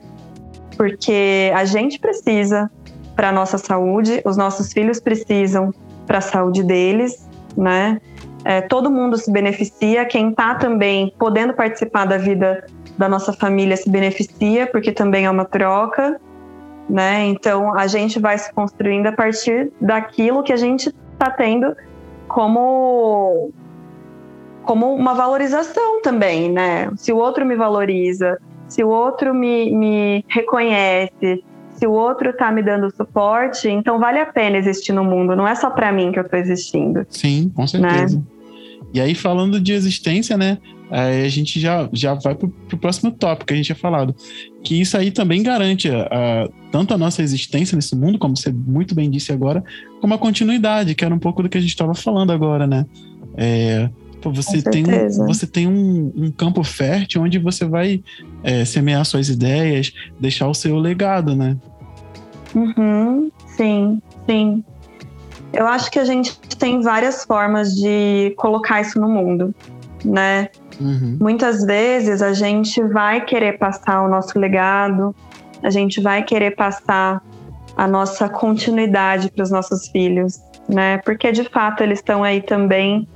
porque a gente precisa para a nossa saúde, os nossos filhos precisam para a saúde deles, né? É, todo mundo se beneficia, quem está também podendo participar da vida da nossa família se beneficia, porque também é uma troca, né? Então a gente vai se construindo a partir daquilo que a gente está tendo como como uma valorização também, né? Se o outro me valoriza, se o outro me, me reconhece, se o outro está me dando suporte, então vale a pena existir no mundo, não é só para mim que eu estou existindo. Sim, com certeza. Né? E aí, falando de existência, né? a gente já, já vai para o próximo tópico que a gente tinha falado. Que isso aí também garante a, a, tanto a nossa existência nesse mundo, como você muito bem disse agora, como a continuidade, que era um pouco do que a gente estava falando agora, né? É, você tem, um, você tem um, um, campo fértil onde você vai é, semear suas ideias, deixar o seu legado, né? Uhum, sim, sim. Eu acho que a gente tem várias formas de colocar isso no mundo, né? Uhum. Muitas vezes a gente vai querer passar o nosso legado, a gente vai querer passar a nossa continuidade para os nossos filhos, né? Porque de fato eles estão aí também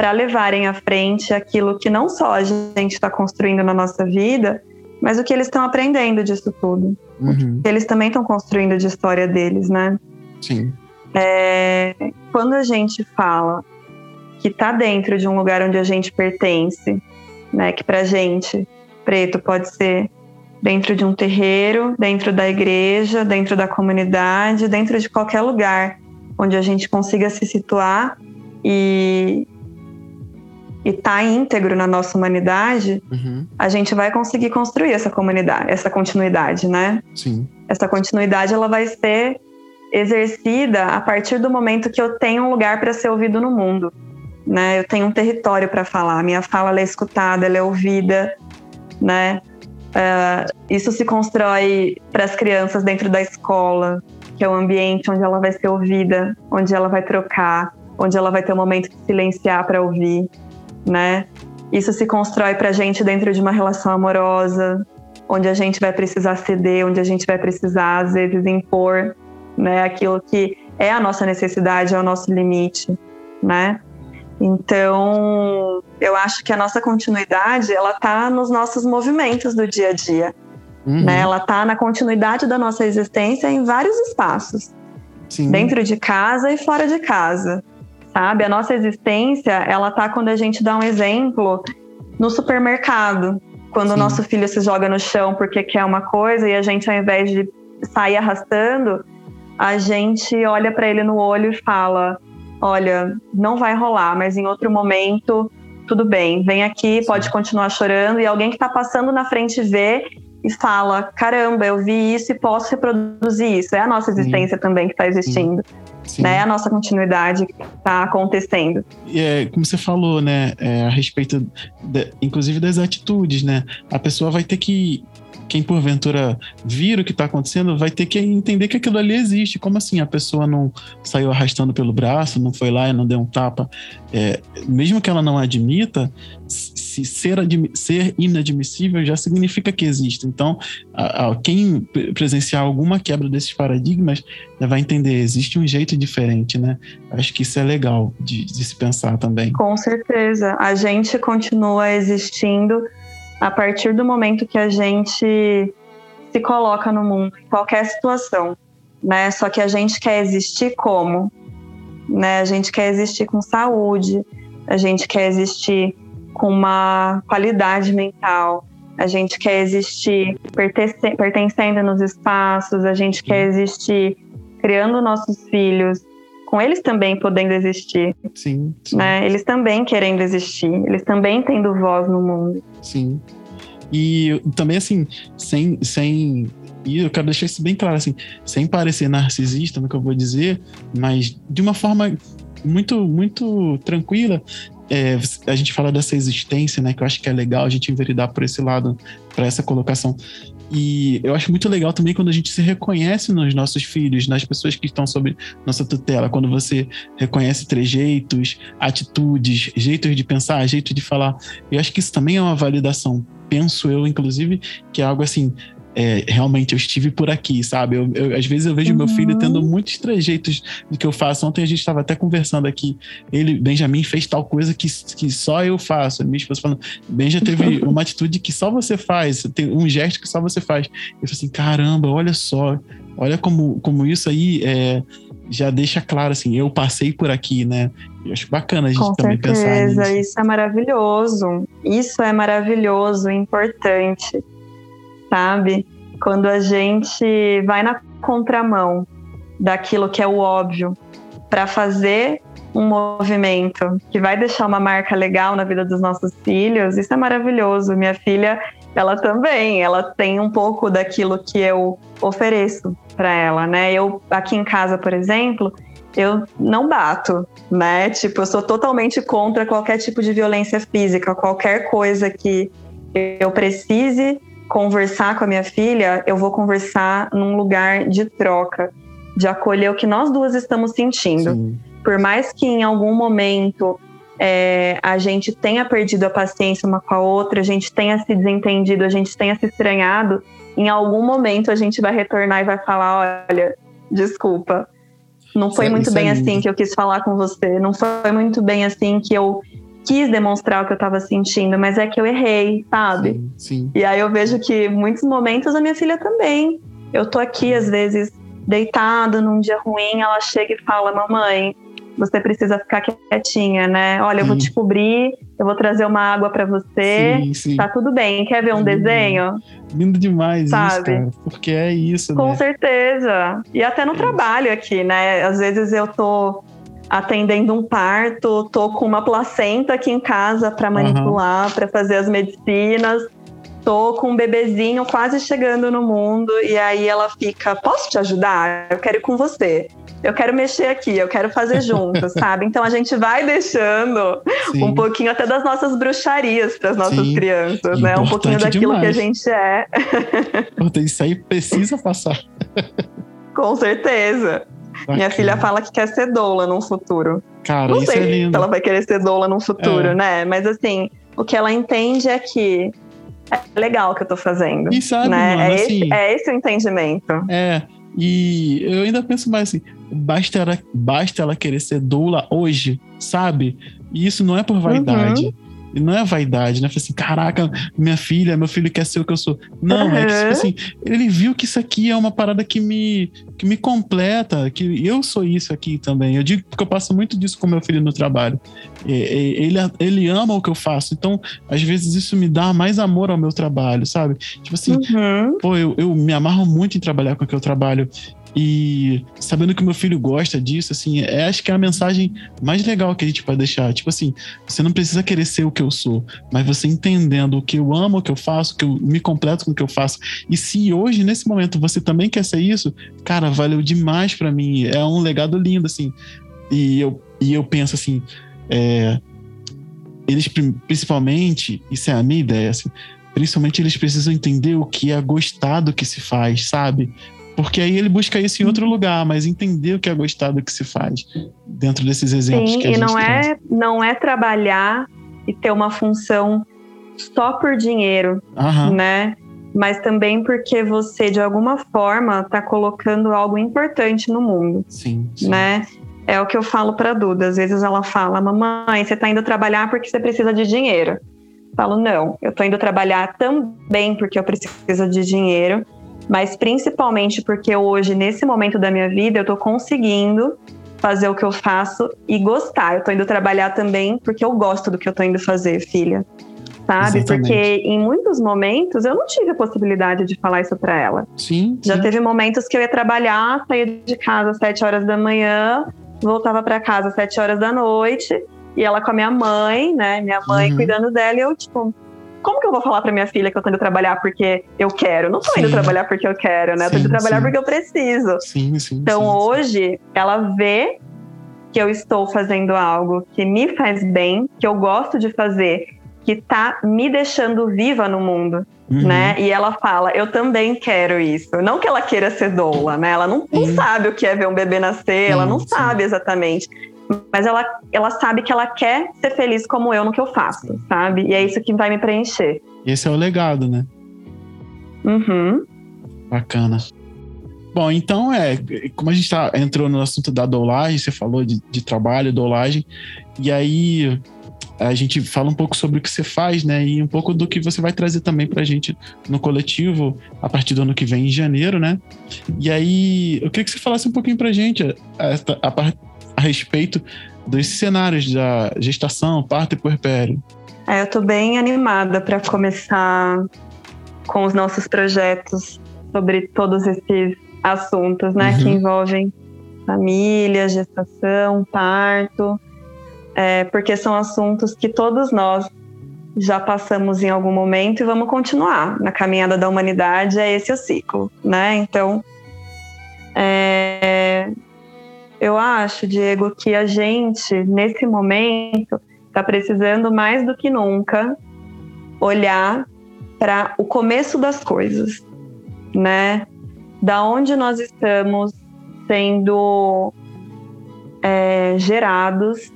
para levarem à frente aquilo que não só a gente está construindo na nossa vida, mas o que eles estão aprendendo disso tudo. Uhum. Eles também estão construindo de história deles, né? Sim. É, quando a gente fala que está dentro de um lugar onde a gente pertence, né? Que para gente preto pode ser dentro de um terreiro, dentro da igreja, dentro da comunidade, dentro de qualquer lugar onde a gente consiga se situar e estar tá íntegro na nossa humanidade, Uhum. a gente vai conseguir construir essa comunidade, essa continuidade, né? Sim. Essa continuidade ela vai ser exercida a partir do momento que eu tenho um lugar para ser ouvido no mundo, né? Eu tenho um território para falar, minha fala é escutada, ela é ouvida, né? Uh, isso se constrói para as crianças dentro da escola, que é o ambiente onde ela vai ser ouvida, onde ela vai trocar, onde ela vai ter um momento de silenciar para ouvir, né? Isso se constrói para a gente dentro de uma relação amorosa, onde a gente vai precisar ceder, onde a gente vai precisar às vezes impor, né? Aquilo que é a nossa necessidade, é o nosso limite, né? Então, eu acho que a nossa continuidade, ela tá nos nossos movimentos do dia a dia, Uhum. né? Ela tá na continuidade da nossa existência em vários espaços, Sim. dentro de casa e fora de casa, sabe? A nossa existência, ela tá quando a gente dá um exemplo no supermercado, quando Sim. o nosso filho se joga no chão porque quer uma coisa e a gente, ao invés de sair arrastando, a gente olha para ele no olho e fala: Olha, não vai rolar, mas em outro momento, tudo bem, vem aqui, pode continuar chorando. E alguém que está passando na frente vê e fala: Caramba, eu vi isso e posso reproduzir isso. É a nossa existência também que está existindo, Sim. né? É a nossa continuidade que está acontecendo. E é, como você falou, né, é, a respeito, de- inclusive das atitudes, né? A pessoa vai ter que, quem porventura vira o que está acontecendo, vai ter que entender que aquilo ali existe. Como assim a pessoa não saiu arrastando pelo braço, não foi lá e não deu um tapa? É, mesmo que ela não admita, se ser, ser inadmissível já significa que existe. Então, a- a- quem pre- presenciar alguma quebra desses paradigmas né, vai entender, existe um jeito diferente, né? Acho que isso é legal de, de se pensar também. Com certeza. A gente continua existindo a partir do momento que a gente se coloca no mundo, em qualquer situação, né? Só que a gente quer existir como? Né? A gente quer existir com saúde, a gente quer existir com uma qualidade mental, a gente quer existir pertence- pertencendo nos espaços, a gente quer existir criando nossos filhos, com eles também podendo existir Sim, sim, né? Eles também querendo existir, eles também tendo voz no mundo. sim. E também, assim, sem, sem. E eu quero deixar isso bem claro, assim, sem parecer narcisista no que eu vou dizer, mas de uma forma muito, muito tranquila. É, a gente fala dessa existência, né? Que eu acho que é legal a gente enveredar por esse lado, para essa colocação. E eu acho muito legal também quando a gente se reconhece nos nossos filhos, nas pessoas que estão sob nossa tutela, quando você reconhece trejeitos, atitudes, jeitos de pensar, jeito de falar. Eu acho que isso também é uma validação. Penso eu, inclusive, que é algo assim. É, realmente eu estive por aqui, sabe? Eu, eu- às vezes eu vejo meu Uhum. filho tendo muitos trejeitos do que eu faço. Ontem a gente estava até conversando aqui. Ele, Benjamin, fez tal coisa que, que só eu faço. A minha esposa falando, Benja teve uma atitude que só você faz, tem um gesto que só você faz. Eu falei assim, caramba, olha só, olha como, como isso aí é, já deixa claro assim, eu passei por aqui, né? Eu acho bacana a gente Com também pensar certeza, nisso. isso é maravilhoso. Isso é maravilhoso, importante, sabe? Quando a gente vai na contramão daquilo que é o óbvio para fazer um movimento que vai deixar uma marca legal na vida dos nossos filhos, isso é maravilhoso. Minha filha, ela também, ela tem um pouco daquilo que eu ofereço para ela, né? Eu aqui em casa, por exemplo, eu não bato, né? Tipo, eu sou totalmente contra qualquer tipo de violência física, qualquer coisa que eu precise conversar com a minha filha, eu vou conversar num lugar de troca, de acolher o que nós duas estamos sentindo. Sim, Por mais que em algum momento é, a gente tenha perdido a paciência uma com a outra, a gente tenha se desentendido, a gente tenha se estranhado, em algum momento a gente vai retornar e vai falar: olha, desculpa, não foi Isso é- muito isso bem é assim que eu quis falar com você, não foi muito bem assim que eu quis demonstrar o que eu estava sentindo, mas é que eu errei, sabe? sim, sim. E aí eu vejo que muitos momentos a minha filha também. Eu tô aqui, às vezes, deitada num dia ruim, ela chega e fala: Mamãe, você precisa ficar quietinha, né? Olha, eu vou Sim. te cobrir, eu vou trazer uma água para você. Sim, sim. Tá tudo bem. Quer ver um desenho? Lindo demais isso, Sabe? cara. Porque é isso, Com né? certeza. E até no É trabalho aqui, né? Às vezes eu tô atendendo um parto, tô com uma placenta aqui em casa para manipular, para fazer as medicinas. Tô com um bebezinho quase chegando no mundo e aí ela fica: "Posso te ajudar? Eu quero ir com você. Eu quero mexer aqui, eu quero fazer junto", sabe? Então a gente vai deixando Sim. um pouquinho até das nossas bruxarias para as nossas Sim. crianças, né? Um pouquinho Importante daquilo que a demais. gente é. Isso aí precisa passar. Com certeza. Minha Bacana. filha fala que quer ser doula num futuro. Cara, Não isso sei é se lindo. ela vai querer ser doula num futuro, É. né? Mas assim, o que ela entende é que é legal o que eu tô fazendo. E sabe, né? mano, é, assim, esse, é esse o entendimento. É, e eu ainda penso mais assim, basta ela, basta ela querer ser doula hoje, sabe? E isso não é por vaidade. Uhum. E não é vaidade, né? Falei assim, caraca, minha filha, meu filho quer ser o que eu sou. Não, é que, tipo Uhum. assim, ele viu que isso aqui é uma parada que me, que me completa, que eu sou isso aqui também. Eu digo porque eu passo muito disso com meu filho no trabalho. Ele, ele ama o que eu faço, então, às vezes, isso me dá mais amor ao meu trabalho, sabe? Tipo assim, Uhum. pô, eu, eu me amarro muito em trabalhar com o que eu trabalho. E sabendo que meu filho gosta disso, assim, é, acho que é a mensagem mais legal que a gente pode deixar. Tipo assim, você não precisa querer ser o que eu sou, mas você entendendo o que eu amo, o que eu faço, que eu me completo com o que eu faço. E se hoje, nesse momento, você também quer ser isso, cara, valeu demais pra mim. É um legado lindo, assim. E eu, e eu penso assim, é, eles principalmente, isso é a minha ideia, assim, principalmente eles precisam entender o que é gostar do que se faz, sabe? Porque aí ele busca isso em outro lugar, mas entender o que é gostar do que se faz dentro desses exemplos Sim, que a e gente não traz. é, não é trabalhar e ter uma função só por dinheiro, Aham, né? Mas também porque você, de alguma forma, tá colocando algo importante no mundo. sim, sim. né? É o que eu falo para Duda. Às vezes ela fala: "Mamãe, você tá indo trabalhar porque você precisa de dinheiro". Eu falo: "Não, eu tô indo trabalhar também porque eu preciso de dinheiro, mas principalmente porque hoje, nesse momento da minha vida, eu tô conseguindo fazer o que eu faço e gostar. Eu tô indo trabalhar também porque eu gosto do que eu tô indo fazer, filha. Sabe? Exatamente. Porque em muitos momentos eu não tive a possibilidade de falar isso para ela. Sim, Já sim. teve momentos que eu ia trabalhar, saía de casa às 7 horas da manhã, voltava para casa às 7 horas da noite, e ela com a minha mãe, né? Minha mãe Uhum. cuidando dela, e eu, tipo, como que eu vou falar pra minha filha que eu tô indo trabalhar porque eu quero? Não tô indo Sim. trabalhar porque eu quero, né? Eu tô indo Sim, trabalhar sim. porque eu preciso. Sim, sim. Então sim, sim. hoje ela vê que eu estou fazendo algo que me faz bem, que eu gosto de fazer, que tá me deixando viva no mundo Uhum. né? E ela fala, eu também quero isso. Não que ela queira ser doula, né? Ela não, não Sim. sabe o que é ver um bebê nascer, ela Sim, não sim. sabe exatamente. Mas ela, ela sabe que ela quer ser feliz como eu no que eu faço, sabe? E é isso que vai me preencher. Esse é o legado, né? Uhum. Bacana. Bom, então é, como a gente tá, entrou no assunto da doulagem, você falou de, de trabalho, doulagem, e aí a gente fala um pouco sobre o que você faz, né? E um pouco do que você vai trazer também pra gente no coletivo a partir do ano que vem, em janeiro, né? E aí eu queria que você falasse um pouquinho pra gente a, a, a respeito dos cenários da gestação, parto e puerpério. É, eu tô bem animada para começar com os nossos projetos sobre todos esses assuntos, né? Uhum. Que envolvem família, gestação, parto, é, porque são assuntos que todos nós já passamos em algum momento e vamos continuar na caminhada da humanidade. É esse o ciclo, né? Então, é, eu acho, Diego, que a gente nesse momento está precisando mais do que nunca olhar para o começo das coisas, né? Da onde nós estamos sendo é, gerados,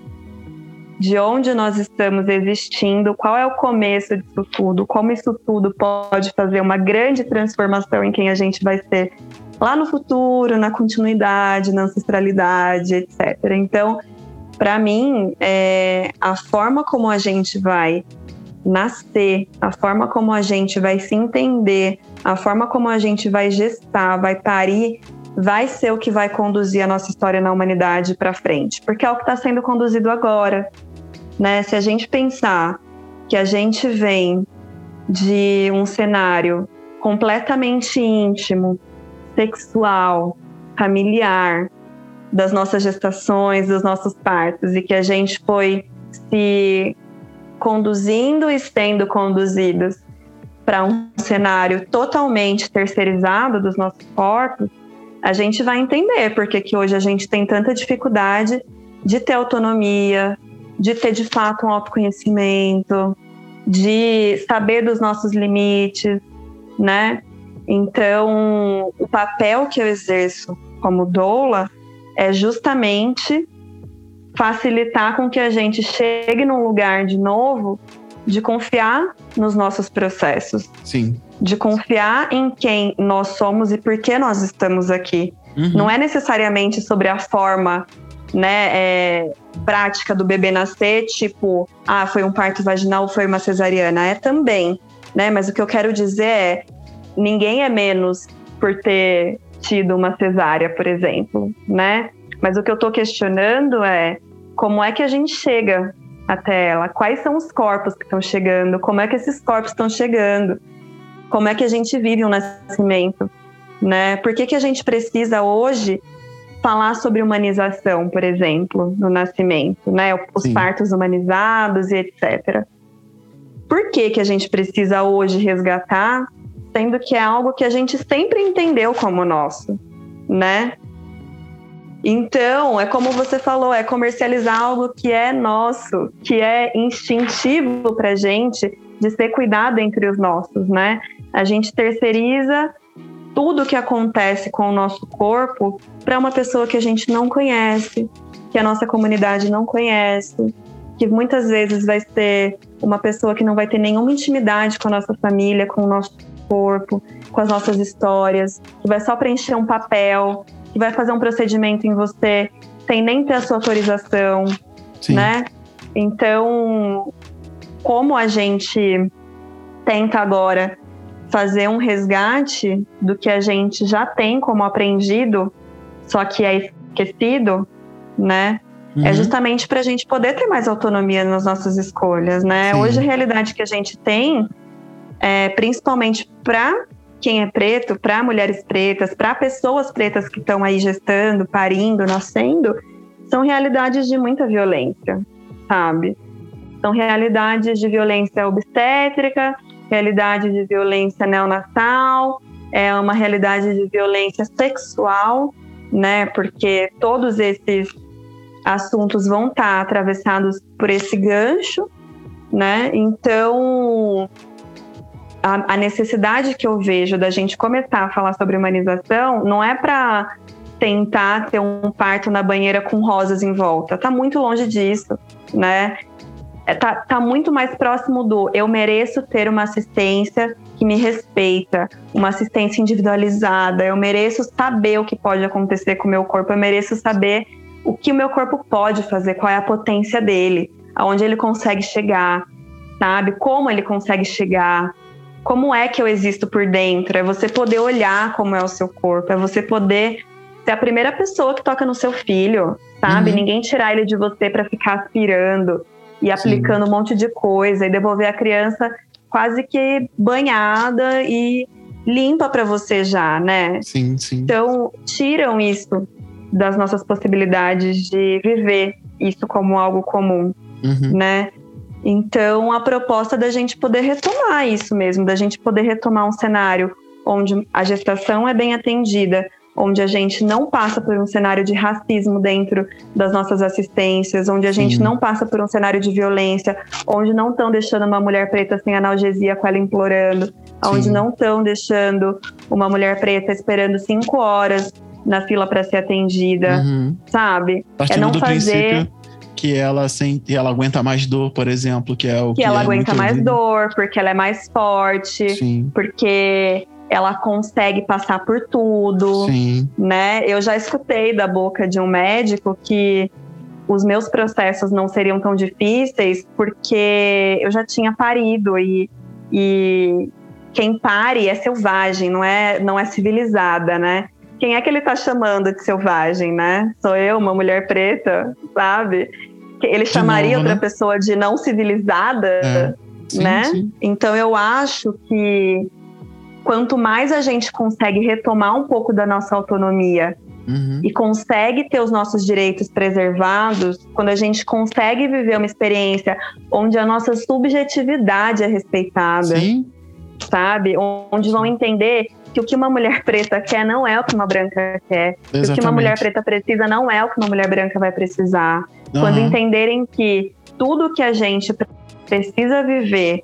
de onde nós estamos existindo, qual é o começo disso tudo, como isso tudo pode fazer uma grande transformação em quem a gente vai ser lá no futuro, na continuidade, na ancestralidade, etc. Então, para mim, é, a forma como a gente vai nascer, a forma como a gente vai se entender, a forma como a gente vai gestar, vai parir, vai ser o que vai conduzir a nossa história na humanidade para frente, porque é o que está sendo conduzido agora, né? Se a gente pensar que a gente vem de um cenário completamente íntimo, sexual, familiar, das nossas gestações, dos nossos partos, e que a gente foi se conduzindo e sendo conduzidos para um cenário totalmente terceirizado dos nossos corpos, a gente vai entender porque que hoje a gente tem tanta dificuldade de ter autonomia, de ter de fato um autoconhecimento, de saber dos nossos limites, né? Então, o papel que eu exerço como doula é justamente facilitar com que a gente chegue num lugar de novo de confiar nos nossos processos. Sim. De confiar em quem nós somos e por que nós estamos aqui. Uhum. Não é necessariamente sobre a forma né, é, prática do bebê nascer, tipo, ah, foi um parto vaginal, foi uma cesariana. É também, né? Mas o que eu quero dizer é, ninguém é menos por ter tido uma cesárea, por exemplo, né? Mas o que eu estou questionando é como é que a gente chega até ela? Quais são os corpos que estão chegando? Como é que esses corpos estão chegando? Como é que a gente vive um nascimento? Né? Por que, que a gente precisa hoje falar sobre humanização, por exemplo, no nascimento, né? Os Sim. partos humanizados e etc. Por que, que a gente precisa hoje resgatar, sendo que é algo que a gente sempre entendeu como nosso, né? Então, é como você falou, é comercializar algo que é nosso, que é instintivo para gente de ser cuidado entre os nossos, né? A gente terceiriza tudo que acontece com o nosso corpo para uma pessoa que a gente não conhece, que a nossa comunidade não conhece, que muitas vezes vai ser uma pessoa que não vai ter nenhuma intimidade com a nossa família, com o nosso corpo, com as nossas histórias, que vai só preencher um papel, que vai fazer um procedimento em você sem nem ter a sua autorização, Sim. né? Então, como a gente tenta agora fazer um resgate do que a gente já tem como aprendido, só que é esquecido, né? É uhum. É justamente para a gente poder ter mais autonomia nas nossas escolhas, né? Sim. Hoje a realidade que a gente tem, é, principalmente para quem é preto, para mulheres pretas, para pessoas pretas que estão aí gestando, parindo, nascendo, são realidades de muita violência, sabe? São realidades de violência obstétrica, realidade de violência neonatal, é uma realidade de violência sexual, né? Porque todos esses assuntos vão estar atravessados por esse gancho, né? Então, a, a necessidade que eu vejo da gente começar a falar sobre humanização não é para tentar ter um parto na banheira com rosas em volta. Tá muito longe disso, né? É, tá, tá muito mais próximo do eu mereço ter uma assistência que me respeita, uma assistência individualizada, eu mereço saber o que pode acontecer com o meu corpo, eu mereço saber o que o meu corpo pode fazer, qual é a potência dele, aonde ele consegue chegar, sabe? Como ele consegue chegar, como é que eu existo por dentro, é você poder olhar como é o seu corpo, é você poder ser a primeira pessoa que toca no seu filho, sabe? Uhum. Ninguém tirar ele de você para ficar aspirando e aplicando Sim. um monte de coisa e devolver a criança quase que banhada e limpa para você já, né? Sim, sim. Então, tiram isso das nossas possibilidades de viver isso como algo comum, uhum. né? Então, a proposta da gente poder retomar isso mesmo, da gente poder retomar um cenário onde a gestação é bem atendida, onde a gente não passa por um cenário de racismo dentro das nossas assistências, onde a Sim. gente não passa por um cenário de violência, onde não estão deixando uma mulher preta sem analgesia com ela implorando, Sim. onde não estão deixando uma mulher preta esperando cinco horas na fila para ser atendida, uhum. sabe? Partindo é não fazer que ela sente, ela aguenta mais dor, por exemplo, que é o que, que ela é aguenta mais ouvido. dor, porque ela é mais forte, Sim. porque ela consegue passar por tudo, Sim. né? Eu já escutei da boca de um médico que os meus processos não seriam tão difíceis porque eu já tinha parido e, e quem pare é selvagem, não é, não é civilizada, né? Quem é que ele tá chamando de selvagem, né? Sou eu, uma mulher preta, sabe? Ele chamaria novo, outra né? pessoa de não civilizada, É. Sim, né? sim. Então eu acho que quanto mais a gente consegue retomar um pouco da nossa autonomia Uhum. e consegue ter os nossos direitos preservados, quando a gente consegue viver uma experiência onde a nossa subjetividade é respeitada, Sim, sabe? Onde vão entender que o que uma mulher preta quer não é o que uma branca quer, que o que uma mulher preta precisa não é o que uma mulher branca vai precisar. Quando Aham. entenderem que tudo que a gente pre- precisa viver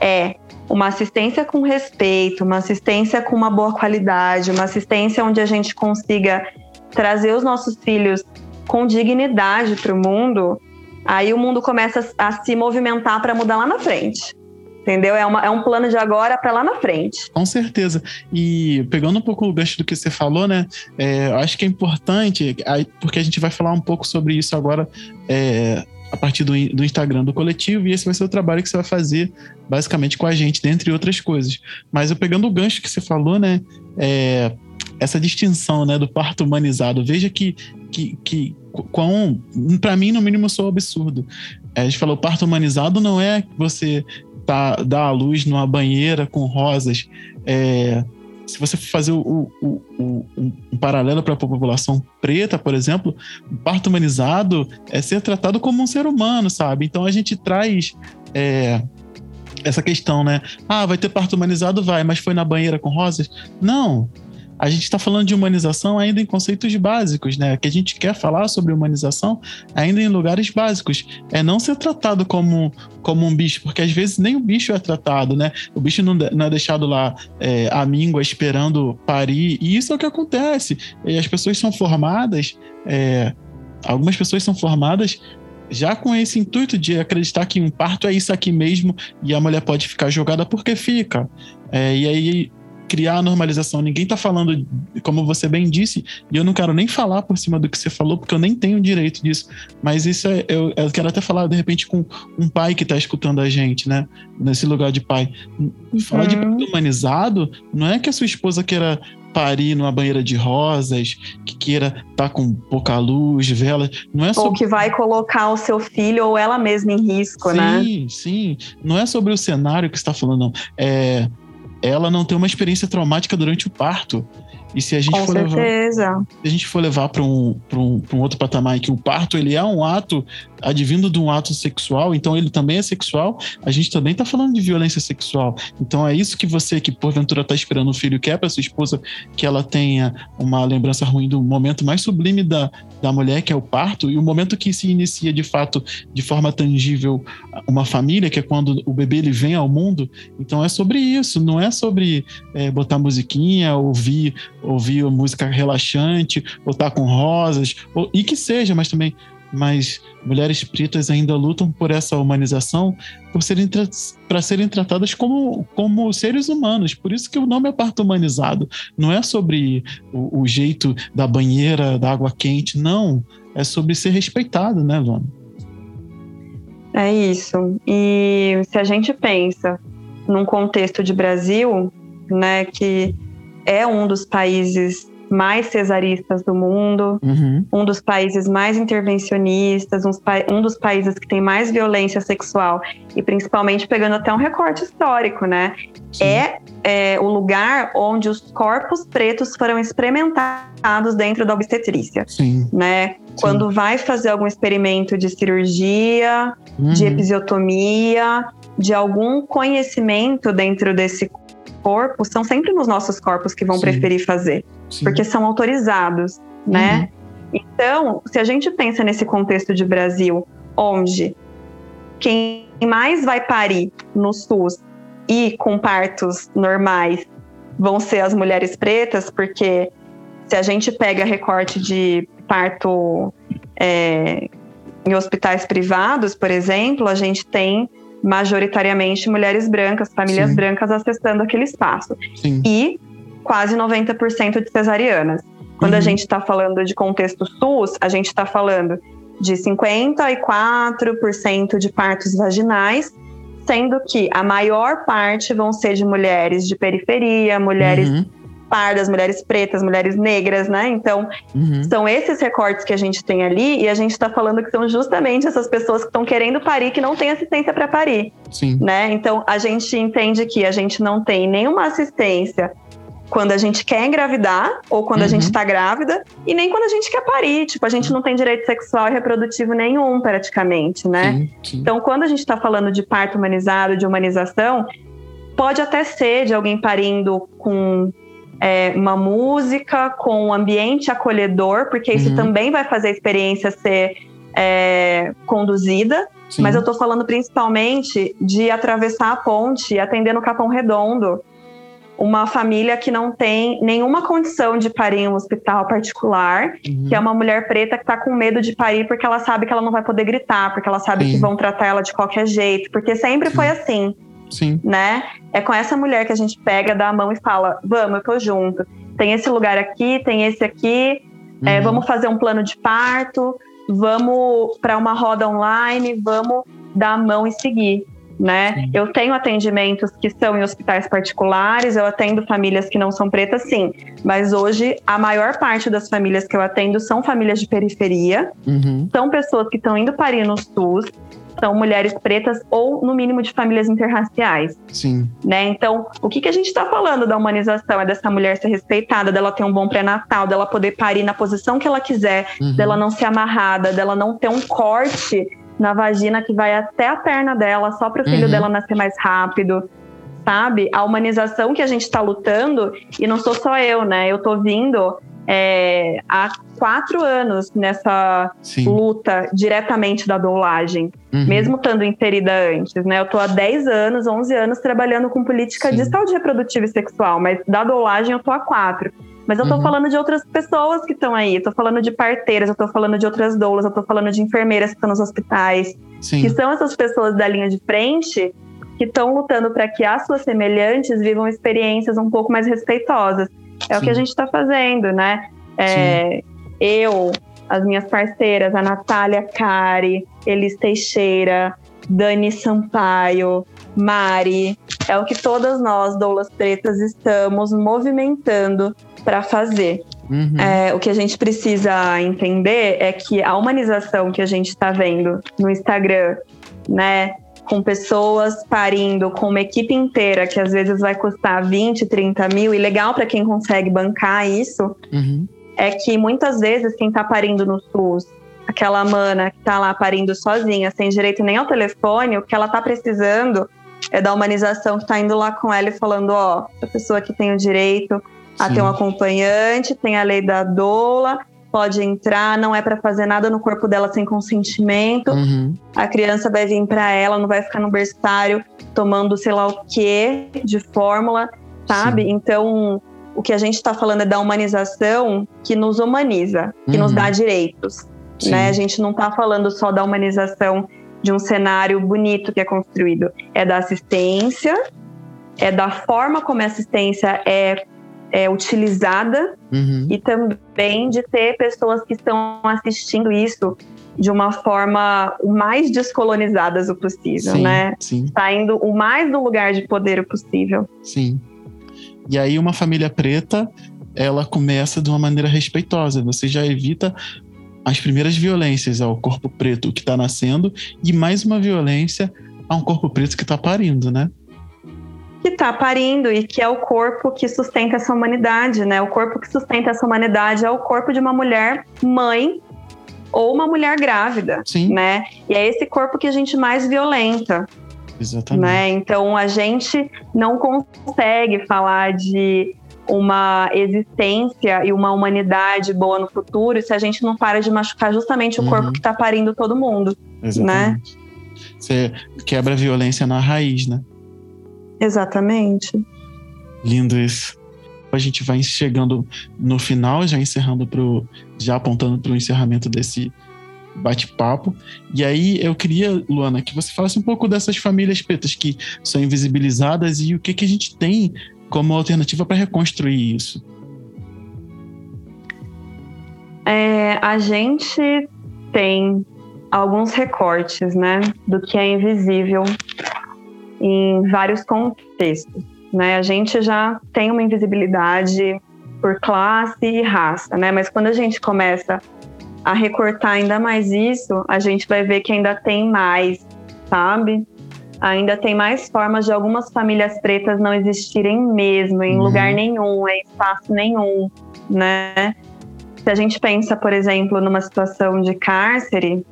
é uma assistência com respeito, uma assistência com uma boa qualidade, uma assistência onde a gente consiga trazer os nossos filhos com dignidade para o mundo, aí o mundo começa a se movimentar para mudar lá na frente. Entendeu? É, uma- é um plano de agora para lá na frente. Com certeza. E pegando um pouco o gancho do que você falou, né? é, eu acho que é importante, porque a gente vai falar um pouco sobre isso agora é, a partir do, do Instagram do coletivo, e esse vai ser o trabalho que você vai fazer basicamente com a gente, dentre outras coisas. Mas eu pegando o gancho que você falou, né? é, essa distinção né, do parto humanizado, veja que, que, que quão, para mim, no mínimo, sou absurdo. A gente falou, parto humanizado não é você tá, dar a luz numa banheira com rosas. É, se você fazer o, o- o- um, um paralelo para a população preta, por exemplo, o parto humanizado é ser tratado como um ser humano, sabe? Então a gente traz é, essa questão, né? Ah, vai ter parto humanizado? Vai, mas foi na banheira com rosas? Não. A gente está falando de humanização ainda em conceitos básicos, né? Que a gente quer falar sobre humanização ainda em lugares básicos. É não ser tratado como, como um bicho, porque às vezes nem o bicho é tratado, né? O bicho não, não é deixado lá é, à míngua esperando parir. E isso é o que acontece. E as pessoas são formadas, é, algumas pessoas são formadas já com esse intuito de acreditar que um parto é isso aqui mesmo e a mulher pode ficar jogada porque fica. É, e aí criar a normalização. Ninguém tá falando, como você bem disse, e eu não quero nem falar por cima do que você falou, porque eu nem tenho direito disso. Mas isso é, eu, eu quero até falar, de repente, com um pai que tá escutando a gente, né? Nesse lugar de pai. Falar de Uhum. parto humanizado não é que a sua esposa queira parir numa banheira de rosas, que queira estar com pouca luz, vela. Não é Ou sobre que vai colocar o seu filho ou ela mesma em risco, né? Sim, sim. Não é sobre o cenário que você está falando, não. É, ela não tem uma experiência traumática durante o parto. E se a gente Com for levar, certeza. se a gente for levar para um, pra um, pra um outro patamar em que o parto ele é um ato advindo de um ato sexual, então ele também é sexual, a gente também está falando de violência sexual. Então é isso que você que porventura está esperando um filho quer para sua esposa que ela tenha uma lembrança ruim do momento mais sublime da, da mulher, que é o parto, e o momento que se inicia de fato de forma tangível uma família, que é quando o bebê ele vem ao mundo. Então é sobre isso, não é sobre é, botar musiquinha, ouvir ouvir música relaxante, ou estar com rosas, ou, e que seja, mas também mas mulheres pretas ainda lutam por essa humanização serem para serem tratadas como, como seres humanos. Por isso que o nome é parto humanizado. Não é sobre o, o jeito da banheira, da água quente, não. É sobre ser respeitado, né, Vana? É isso. E se a gente pensa num contexto de Brasil, né, que é um dos países mais cesaristas do mundo, Uhum. um dos países mais intervencionistas, um dos países que tem mais violência sexual e principalmente pegando até um recorte histórico, né? Sim. É, é o lugar onde os corpos pretos foram experimentados dentro da obstetrícia, Sim. né? Quando vai fazer algum experimento de cirurgia, de Uhum. episiotomia, de algum conhecimento dentro desse corpo, são sempre nos nossos corpos que vão Sim. preferir fazer Sim. porque são autorizados, né? Então, se a gente pensa nesse contexto de Brasil, onde quem mais vai parir no SUS e com partos normais vão ser as mulheres pretas, porque se a gente pega recorte de parto é, em hospitais privados, por exemplo, a gente tem majoritariamente mulheres brancas, famílias Sim. brancas acessando aquele espaço Sim. e quase 90% de cesarianas. Quando a Uhum. gente está falando de contexto SUS, a gente está falando de 54% de partos vaginais, sendo que a maior parte vão ser de mulheres de periferia, mulheres Uhum. Pardas, mulheres pretas, mulheres negras, né? Então, Uhum. são esses recortes que a gente tem ali e a gente está falando que são justamente essas pessoas que estão querendo parir que não têm assistência para parir, Sim. né? Então, a gente entende que a gente não tem nenhuma assistência quando a gente quer engravidar ou quando a Uhum. gente está grávida e nem quando a gente quer parir. Tipo, a gente não tem direito sexual e reprodutivo nenhum, praticamente, né? Sim, sim. Então, quando a gente está falando de parto humanizado, de humanização, pode até ser de alguém parindo com é, uma música, com um ambiente acolhedor, porque isso Uhum. também vai fazer a experiência ser é, conduzida. Sim. Mas eu estou falando principalmente de atravessar a ponte e atender no Capão Redondo. Uma família que não tem nenhuma condição de parir em um hospital particular, Uhum. que é uma mulher preta que tá com medo de parir porque ela sabe que ela não vai poder gritar, porque ela sabe Sim. que vão tratar ela de qualquer jeito, porque sempre Sim. foi assim, Sim. né? É com essa mulher que a gente pega, dá a mão e fala: vamos, eu tô junto. Tem esse lugar aqui, tem esse aqui, é, Uhum. vamos fazer um plano de parto, vamos para uma roda online, vamos dar a mão e seguir. Né? Sim. Eu tenho atendimentos que são em hospitais particulares, eu atendo famílias que não são pretas, sim. Mas hoje a maior parte das famílias que eu atendo são famílias de periferia, Uhum. são pessoas que estão indo parir no SUS, são mulheres pretas ou, no mínimo, de famílias interraciais. Sim. Né? Então, o que, que a gente está falando da humanização? É dessa mulher ser respeitada, dela ter um bom pré-natal, dela poder parir na posição que ela quiser, Uhum. dela não ser amarrada, dela não ter um corte na vagina que vai até a perna dela, só para o filho Uhum. dela nascer mais rápido. Sabe? A humanização que a gente está lutando, e não sou só eu, né? Eu tô vindo é, há quatro anos nessa Sim. luta diretamente da doulagem Uhum. mesmo estando inserida antes, né? Eu tô há 10 anos, 11 anos trabalhando com política Sim. de saúde reprodutiva e sexual, mas da doulagem eu tô há 4. Mas eu tô Uhum. falando de outras pessoas que estão aí, eu tô falando de parteiras, eu tô falando de outras doulas, eu tô falando de enfermeiras que estão nos hospitais, Sim. que são essas pessoas da linha de frente que estão lutando para que as suas semelhantes vivam experiências um pouco mais respeitosas. É o Sim. que a gente está fazendo, né? É, eu, as minhas parceiras, a Natália Cari, Elis Teixeira, Dani Sampaio, Mari, é o que todas nós, doulas pretas, estamos movimentando para fazer. Uhum. É, o que a gente precisa entender é que a humanização que a gente está vendo no Instagram, né, com pessoas parindo, com uma equipe inteira, que às vezes vai custar 20, 30 mil, e legal para quem consegue bancar isso, Uhum. é que muitas vezes quem tá parindo no SUS, aquela mana que tá lá parindo sozinha, sem direito nem ao telefone, o que ela tá precisando é da humanização que tá indo lá com ela e falando, ó, essa pessoa aqui tem o direito a Sim. ter um acompanhante, tem a lei da doula, pode entrar, não é para fazer nada no corpo dela sem consentimento. Uhum. A criança vai vir para ela, não vai ficar no berçário tomando sei lá o que de fórmula, sabe? Então, o que a gente está falando é da humanização que nos humaniza, que nos Uhum. dá direitos, Sim. né? A gente não está falando só da humanização de um cenário bonito que é construído, é da assistência, é da forma como a assistência é, é utilizada Uhum. e também de ter pessoas que estão assistindo isso de uma forma o mais descolonizadas o possível, Sim, né? sim, Saindo o mais do lugar de poder o possível. sim. E aí uma família preta, ela começa de uma maneira respeitosa. Você já evita as primeiras violências ao corpo preto que está nascendo e mais uma violência a um corpo preto que está parindo, né? Que tá parindo e que é o corpo que sustenta essa humanidade, né? O corpo que sustenta essa humanidade é o corpo de uma mulher mãe ou uma mulher grávida, Sim, né? E é esse corpo que a gente mais violenta, exatamente. né? Então a gente não consegue falar de uma existência e uma humanidade boa no futuro se a gente não para de machucar justamente o Uhum. corpo que está parindo todo mundo. Exatamente. Você quebra a violência na raiz, né? Exatamente. Lindo isso. A gente vai chegando no final, já encerrando pro. já apontando para o encerramento desse bate-papo. E aí eu queria, Luana, que você falasse um pouco dessas famílias pretas que são invisibilizadas e o que, que a gente tem como alternativa para reconstruir isso. É, a gente tem alguns recortes, né, do que é invisível em vários contextos. né? A gente já tem uma invisibilidade por classe e raça, né? Mas quando a gente começa a recortar ainda mais isso, a gente vai ver que ainda tem mais, sabe? Ainda tem mais formas de algumas famílias pretas não existirem mesmo, em Uhum. lugar nenhum, em espaço nenhum, né? Se a gente pensa, por exemplo, numa situação de cárcere,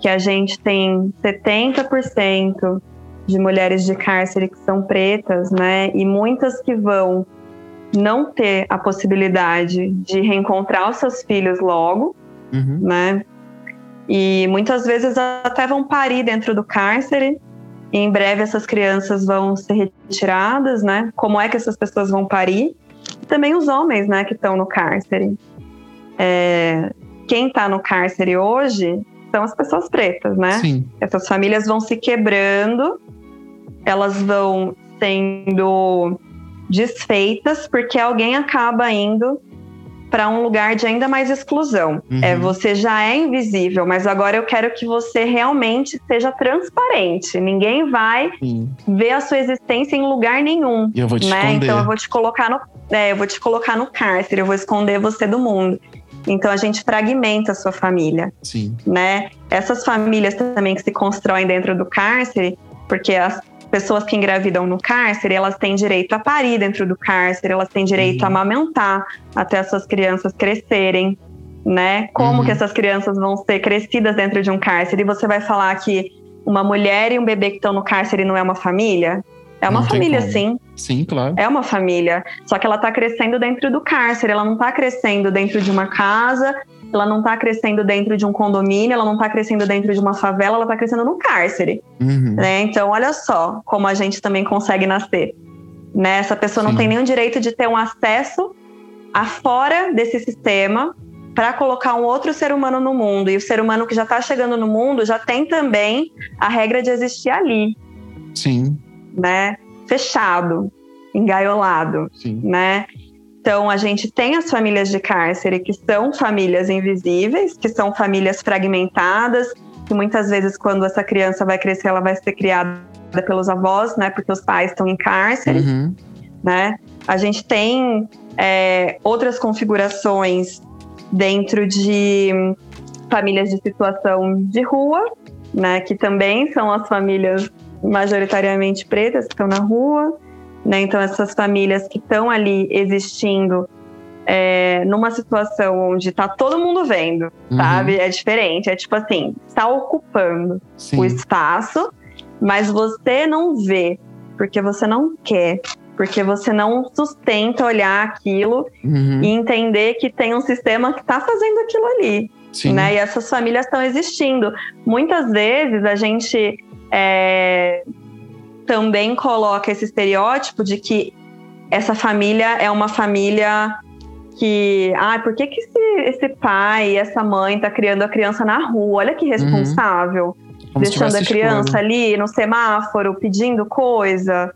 que a gente tem 70% de mulheres de cárcere que são pretas, né? E muitas que vão não ter a possibilidade de reencontrar os seus filhos logo, Uhum. né? E muitas vezes até vão parir dentro do cárcere. E em breve essas crianças vão ser retiradas, né? Como é que essas pessoas vão parir? E também os homens, né, que estão no cárcere. É, quem está no cárcere hoje são as pessoas pretas, né? Sim. Essas famílias vão se quebrando, elas vão sendo desfeitas porque alguém acaba indo para um lugar de ainda mais exclusão. Uhum. É, você já é invisível, mas agora eu quero que você realmente seja transparente. Ninguém vai Sim. ver a sua existência em lugar nenhum. E eu vou te né? esconder. Então eu vou te colocar no, é, eu vou te colocar no cárcere, eu vou esconder você do mundo. Então a gente fragmenta a sua família Sim. né? Essas famílias também que se constroem dentro do cárcere, porque as pessoas que engravidam no cárcere, elas têm direito a parir dentro do cárcere, elas têm direito Uhum. a amamentar até essas crianças crescerem, né? Como Uhum. que essas crianças vão ser crescidas dentro de um cárcere? E você vai falar que uma mulher e um bebê que estão no cárcere não é uma família? É uma Não família, sim. Sim, claro. É uma família. Só que ela está crescendo dentro do cárcere, ela não está crescendo dentro de uma casa, ela não está crescendo dentro de um condomínio, ela não está crescendo dentro de uma favela, ela está crescendo no cárcere. Uhum. Né? Então, olha só como a gente também consegue nascer. Né? Essa pessoa não Sim. tem nenhum direito de ter um acesso a fora desse sistema para colocar um outro ser humano no mundo. E o ser humano que já está chegando no mundo já tem também a regra de existir ali, Sim, né? Fechado, engaiolado sim. né? Então, a gente tem as famílias de cárcere que são famílias invisíveis, que são famílias fragmentadas, que muitas vezes, quando essa criança vai crescer, ela vai ser criada pelos avós, né? Porque os pais estão em cárcere, Uhum. né? A gente tem é, outras configurações dentro de famílias de situação de rua, né? Que também são as famílias majoritariamente pretas que estão na rua, né? Então essas famílias que estão ali existindo é, numa situação onde tá todo mundo vendo, Uhum. sabe? É diferente, é tipo assim, está ocupando Sim. o espaço, mas você não vê, porque você não quer, porque você não sustenta olhar aquilo Uhum. e entender que tem um sistema que está fazendo aquilo ali, Sim. né? E essas famílias estão existindo. Muitas vezes a gente é, também coloca esse estereótipo de que essa família é uma família que, ah, por que, que esse, esse pai e essa mãe tá criando a criança na rua? Olha que responsável Como se deixando a tivesse criança escolha. ali no semáforo pedindo coisa,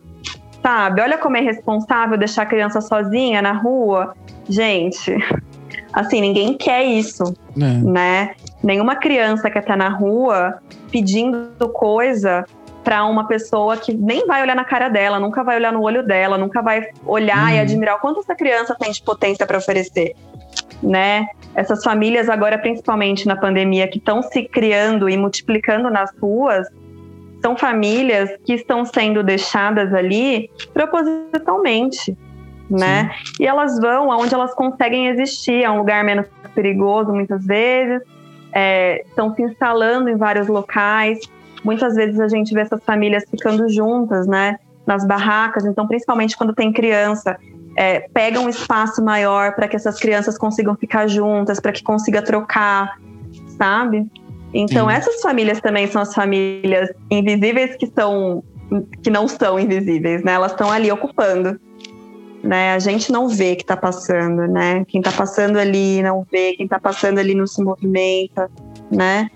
sabe? Olha como é responsável deixar a criança sozinha na rua. Gente, assim, ninguém quer isso, É. né? Nenhuma criança quer estar na rua pedindo coisa para uma pessoa que nem vai olhar na cara dela, nunca vai olhar no olho dela, nunca vai olhar e Uhum. admirar o quanto essa criança tem de potência para oferecer, né? Essas famílias agora, principalmente na pandemia, que estão se criando e multiplicando nas ruas, são famílias que estão sendo deixadas ali propositalmente, né? E elas vão aonde elas conseguem existir, é um lugar menos perigoso muitas vezes, é, estão se instalando em vários locais. Muitas vezes a gente vê essas famílias ficando juntas, né? Nas barracas, então principalmente quando tem criança, é, pega um espaço maior para que essas crianças consigam ficar juntas, para que consiga trocar, sabe? Então Sim. essas famílias também são as famílias invisíveis que são que não são invisíveis, né? Elas estão ali ocupando, né? A gente não vê que está passando, né? Quem está passando ali não vê, quem está passando ali não se movimenta, né?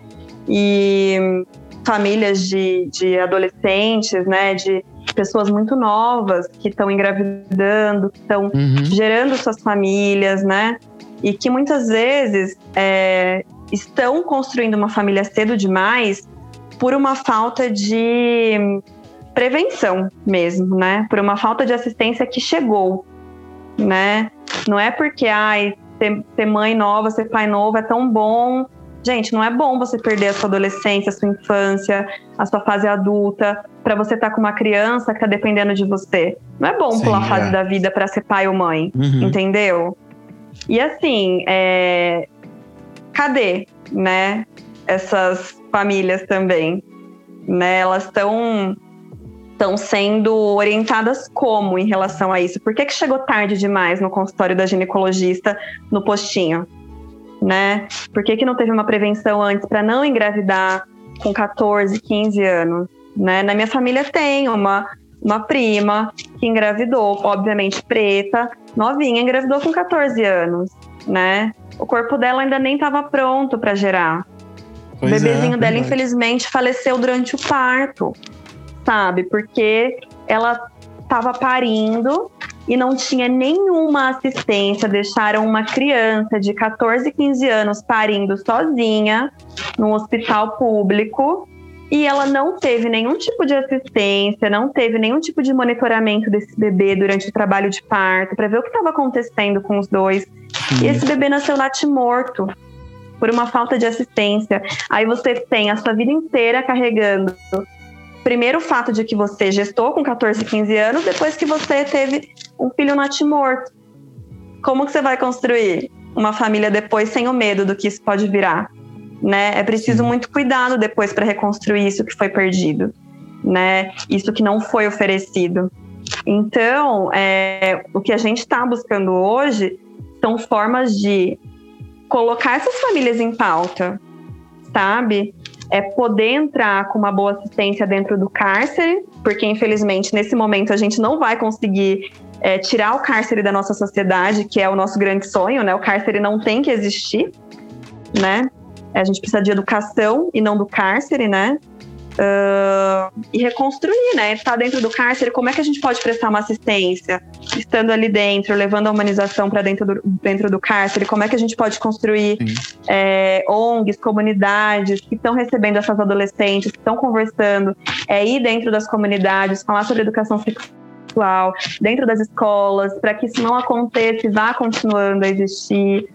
E famílias de, de adolescentes, né? De pessoas muito novas que estão engravidando, que estão Uhum. gerando suas famílias, né? E que muitas vezes é, estão construindo uma família cedo demais por uma falta de prevenção mesmo, né? Por uma falta de assistência que chegou, né? Não é porque, ai, ser, ser mãe nova, ser pai novo é tão bom. Gente, não é bom você perder a sua adolescência, a sua infância, a sua fase adulta, para você estar tá com uma criança que tá dependendo de você. Não é bom Sim, pular a fase é. da vida para ser pai ou mãe, Uhum. entendeu? E assim, é... cadê, né? Essas famílias também, né? Elas estão estão sendo orientadas como em relação a isso? Por que, que chegou tarde demais no consultório da ginecologista no postinho? Né? Por que, que não teve uma prevenção antes para não engravidar com 14, 15 anos? Né? Na minha família tem uma, uma prima que engravidou, obviamente preta, novinha, engravidou com 14 anos. Né? O corpo dela ainda nem estava pronto para gerar. Pois o é, bebezinho dela, verdade. infelizmente, faleceu durante o parto, sabe? Porque ela estava parindo e não tinha nenhuma assistência. Deixaram uma criança de 14, 15 anos parindo sozinha num hospital público e ela não teve nenhum tipo de assistência, não teve nenhum tipo de monitoramento desse bebê durante o trabalho de parto para ver o que estava acontecendo com os dois. E Sim. esse bebê nasceu natimorto por uma falta de assistência. Aí você tem a sua vida inteira carregando. Primeiro o fato de que você gestou com 14, 15 anos, depois que você teve um filho natimorto. Como que você vai construir uma família depois sem o medo do que isso pode virar? Né? É preciso muito cuidado depois para reconstruir isso que foi perdido, né? Isso que não foi oferecido. Então, é, o que a gente está buscando hoje são formas de colocar essas famílias em pauta, sabe? É poder entrar com uma boa assistência dentro do cárcere, porque infelizmente nesse momento a gente não vai conseguir é, tirar o cárcere da nossa sociedade, que é o nosso grande sonho, né? O cárcere não tem que existir, né? A gente precisa de educação e não do cárcere, né? Ah, e reconstruir, né? Estar dentro do cárcere, como é que a gente pode prestar uma assistência? Estando ali dentro, levando a humanização para dentro do, dentro do cárcere, como é que a gente pode construir é, ONGs, comunidades que estão recebendo essas adolescentes, que estão conversando, é ir dentro das comunidades, falar sobre educação sexual, dentro das escolas, para que isso não aconteça e vá continuando a existir,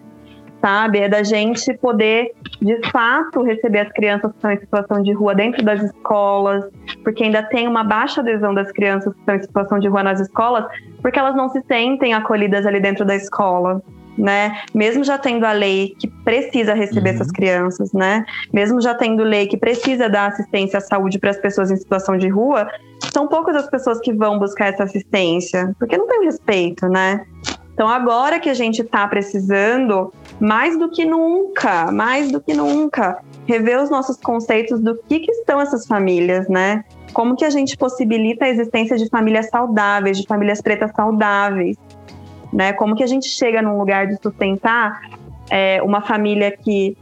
sabe? É da gente poder, de fato, receber as crianças que estão em situação de rua dentro das escolas, porque ainda tem uma baixa adesão das crianças que estão em situação de rua nas escolas, porque elas não se sentem acolhidas ali dentro da escola. Né? Mesmo já tendo a lei que precisa receber Uhum. essas crianças, né? Mesmo já tendo lei que precisa dar assistência à saúde para as pessoas em situação de rua, são poucas as pessoas que vão buscar essa assistência, porque não tem respeito, né? Então agora que a gente está precisando, mais do que nunca, mais do que nunca, rever os nossos conceitos do que, que estão essas famílias, né? Como que a gente possibilita a existência de famílias saudáveis, de famílias pretas saudáveis, né? Como que a gente chega num lugar de sustentar é, uma família que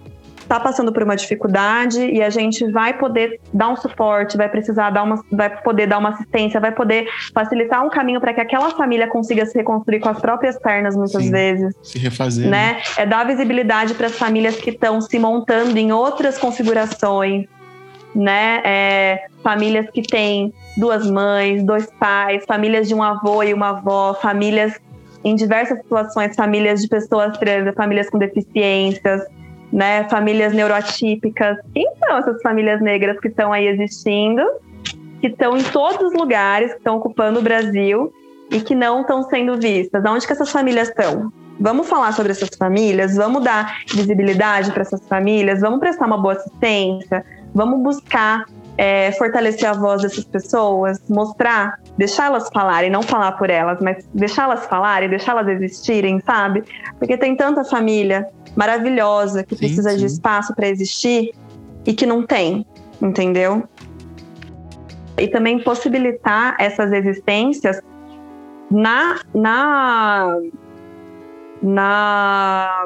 está passando por uma dificuldade e a gente vai poder dar um suporte, vai precisar dar uma, vai poder dar uma assistência, vai poder facilitar um caminho para que aquela família consiga se reconstruir com as próprias pernas muitas Sim. vezes Se refazer. né? É dar visibilidade para as famílias que estão se montando em outras configurações, né? É, famílias que têm duas mães, dois pais, famílias de um avô e uma avó, famílias em diversas situações, famílias de pessoas trans, famílias com deficiências, né? Famílias neuroatípicas. Quem são essas famílias negras que estão aí existindo, que estão em todos os lugares, que estão ocupando o Brasil e que não estão sendo vistas? Onde que essas famílias estão? Vamos falar sobre essas famílias, vamos dar visibilidade para essas famílias, vamos prestar uma boa assistência, vamos buscar é, fortalecer a voz dessas pessoas, mostrar, deixá-las falarem, não falar por elas, mas deixá-las falarem, deixá-las existirem, sabe? Porque tem tanta família maravilhosa que Sim, precisa de sim. espaço para existir e que não tem, entendeu? E também possibilitar essas existências na, na, na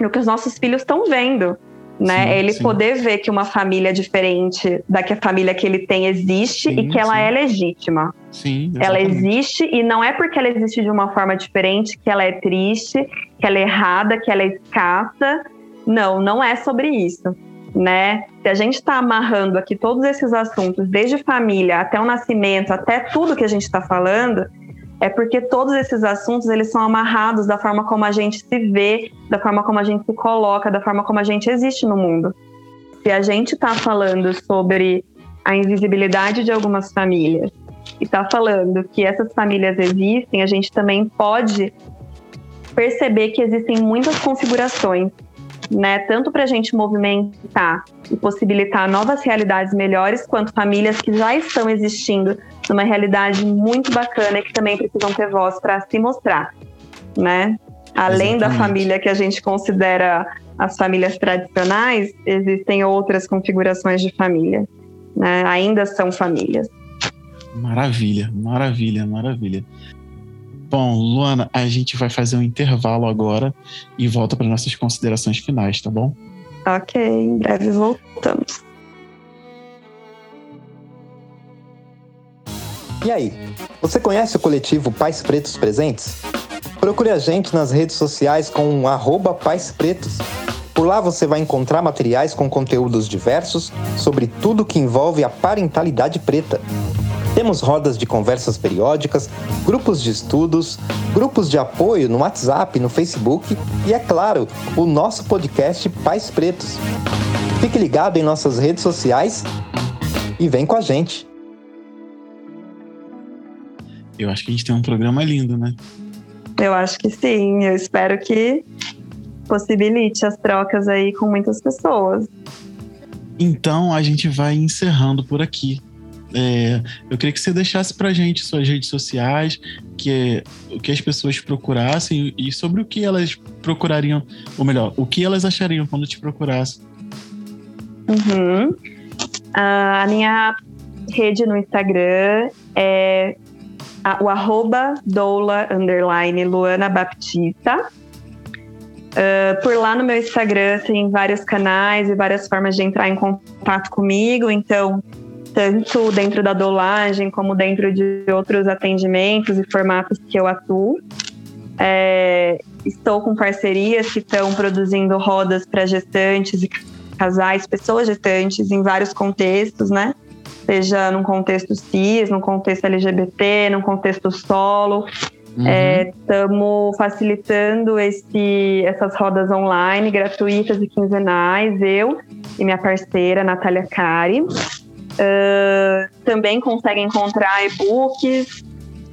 no que os nossos filhos estão vendo, né? Sim, ele sim. poder ver que uma família diferente da que a família que ele tem existe Sim, e que ela é legítima. Sim, Ela exatamente. existe e não é porque ela existe de uma forma diferente que ela é triste, que ela é errada, que ela é escassa. Não, não é sobre isso. né? Se a gente está amarrando aqui todos esses assuntos, desde família até o nascimento, até tudo que a gente está falando, é porque todos esses assuntos eles são amarrados da forma como a gente se vê, da forma como a gente se coloca, da forma como a gente existe no mundo. Se a gente está falando sobre a invisibilidade de algumas famílias e está falando que essas famílias existem, a gente também pode perceber que existem muitas configurações, né? Tanto para a gente movimentar e possibilitar novas realidades melhores, quanto famílias que já estão existindo numa realidade muito bacana e que também precisam ter voz para se mostrar, né? Além Exatamente. da família que a gente considera as famílias tradicionais, existem outras configurações de família, né? Ainda são famílias. Maravilha, maravilha, maravilha. Bom, Luana, a gente vai fazer um intervalo agora e volta para nossas considerações finais, tá bom? Ok, em breve voltamos. E aí, você conhece o coletivo Pais Pretos Presentes? Procure a gente nas redes sociais com o arroba Pais Pretos. Por lá você vai encontrar materiais com conteúdos diversos sobre tudo que envolve a parentalidade preta. Temos rodas de conversas periódicas, grupos de estudos, grupos de apoio no WhatsApp, no Facebook e, é claro, o nosso podcast Pais Pretos. Fique ligado em nossas redes sociais e vem com a gente. Eu acho que a gente tem um programa lindo, né? Eu acho que sim. Eu espero que possibilite as trocas aí com muitas pessoas. Então a gente vai encerrando por aqui. É, eu queria que você deixasse pra gente suas redes sociais, que o que as pessoas procurassem e sobre o que elas procurariam, ou melhor, o que elas achariam quando te procurassem. Uhum. A minha rede no Instagram é o arroba doula underline Luana Baptista. Ah, por lá no meu Instagram tem vários canais e várias formas de entrar em contato comigo, então tanto dentro da doulagem como dentro de outros atendimentos e formatos que eu atuo. É, estou com parcerias que estão produzindo rodas para gestantes e casais, pessoas gestantes em vários contextos, né? Seja num contexto cis, num contexto LGBT, num contexto solo. Uhum. Estamos facilitando esse, essas rodas online, gratuitas e quinzenais, eu e minha parceira, Natália Cari. Ah, também consegue encontrar e-books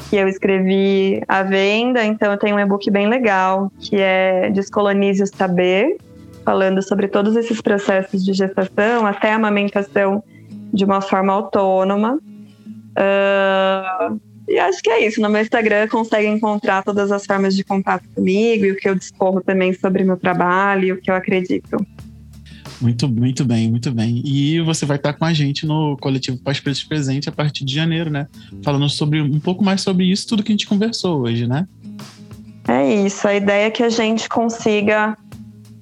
que eu escrevi à venda, então eu tenho um e-book bem legal, que é Descolonize o Saber, falando sobre todos esses processos de gestação até a amamentação de uma forma autônoma. Ah, e acho que é isso. No meu Instagram consegue encontrar todas as formas de contato comigo e o que eu discorro também sobre meu trabalho e o que eu acredito. Muito, muito bem, muito bem. E você vai estar com a gente no coletivo Pais Pretos Presente a partir de janeiro, né? Falando sobre um pouco mais sobre isso, tudo que a gente conversou hoje, né? É isso. A ideia é que a gente consiga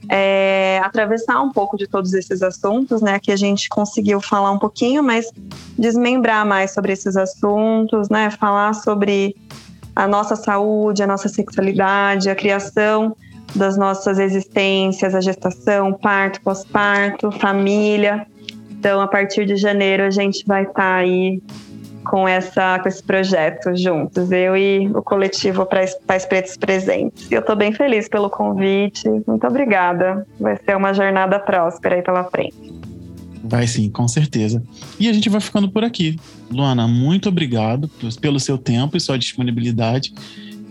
é, atravessar um pouco de todos esses assuntos, né? Que a gente conseguiu falar um pouquinho, mas desmembrar mais sobre esses assuntos, né? Falar sobre a nossa saúde, a nossa sexualidade, a criação das nossas existências, a gestação, parto, pós-parto, família. Então, a partir de janeiro, a gente vai estar aí com, essa, com esse projeto juntos, eu e o coletivo Pais Pretos Presentes. Eu estou bem feliz pelo convite. Muito obrigada. Vai ser uma jornada próspera aí pela frente. Vai sim, com certeza. E a gente vai ficando por aqui. Luana, muito obrigado pelo seu tempo e sua disponibilidade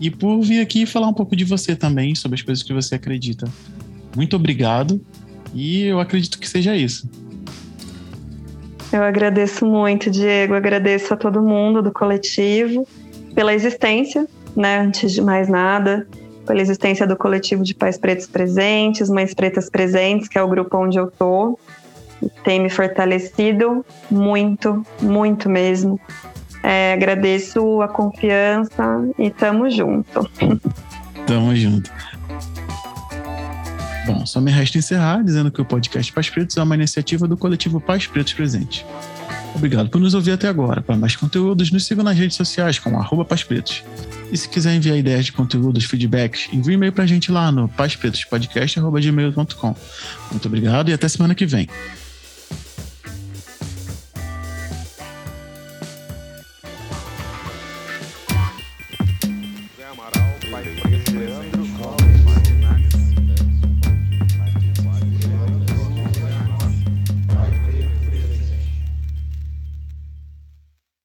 e por vir aqui falar um pouco de você também, sobre as coisas que você acredita. Muito obrigado e eu acredito que seja isso. Eu agradeço muito, Diego. Agradeço a todo mundo do coletivo pela existência, né? Antes de mais nada, pela existência do coletivo de Pais Pretos Presentes, Mães Pretas Presentes, que é o grupo onde eu tô. Tem me fortalecido muito, muito mesmo. É, agradeço a confiança e tamo junto. Tamo junto. Bom, só me resta encerrar dizendo que o podcast Pais Pretos é uma iniciativa do coletivo Pais Pretos Presente. Obrigado por nos ouvir até agora. Para mais conteúdos, nos sigam nas redes sociais com arroba Pais Pretos. E se quiser enviar ideias de conteúdos, feedbacks, envie um e-mail pra gente lá no paispretospodcast.gmail.com. Muito obrigado e até semana que vem.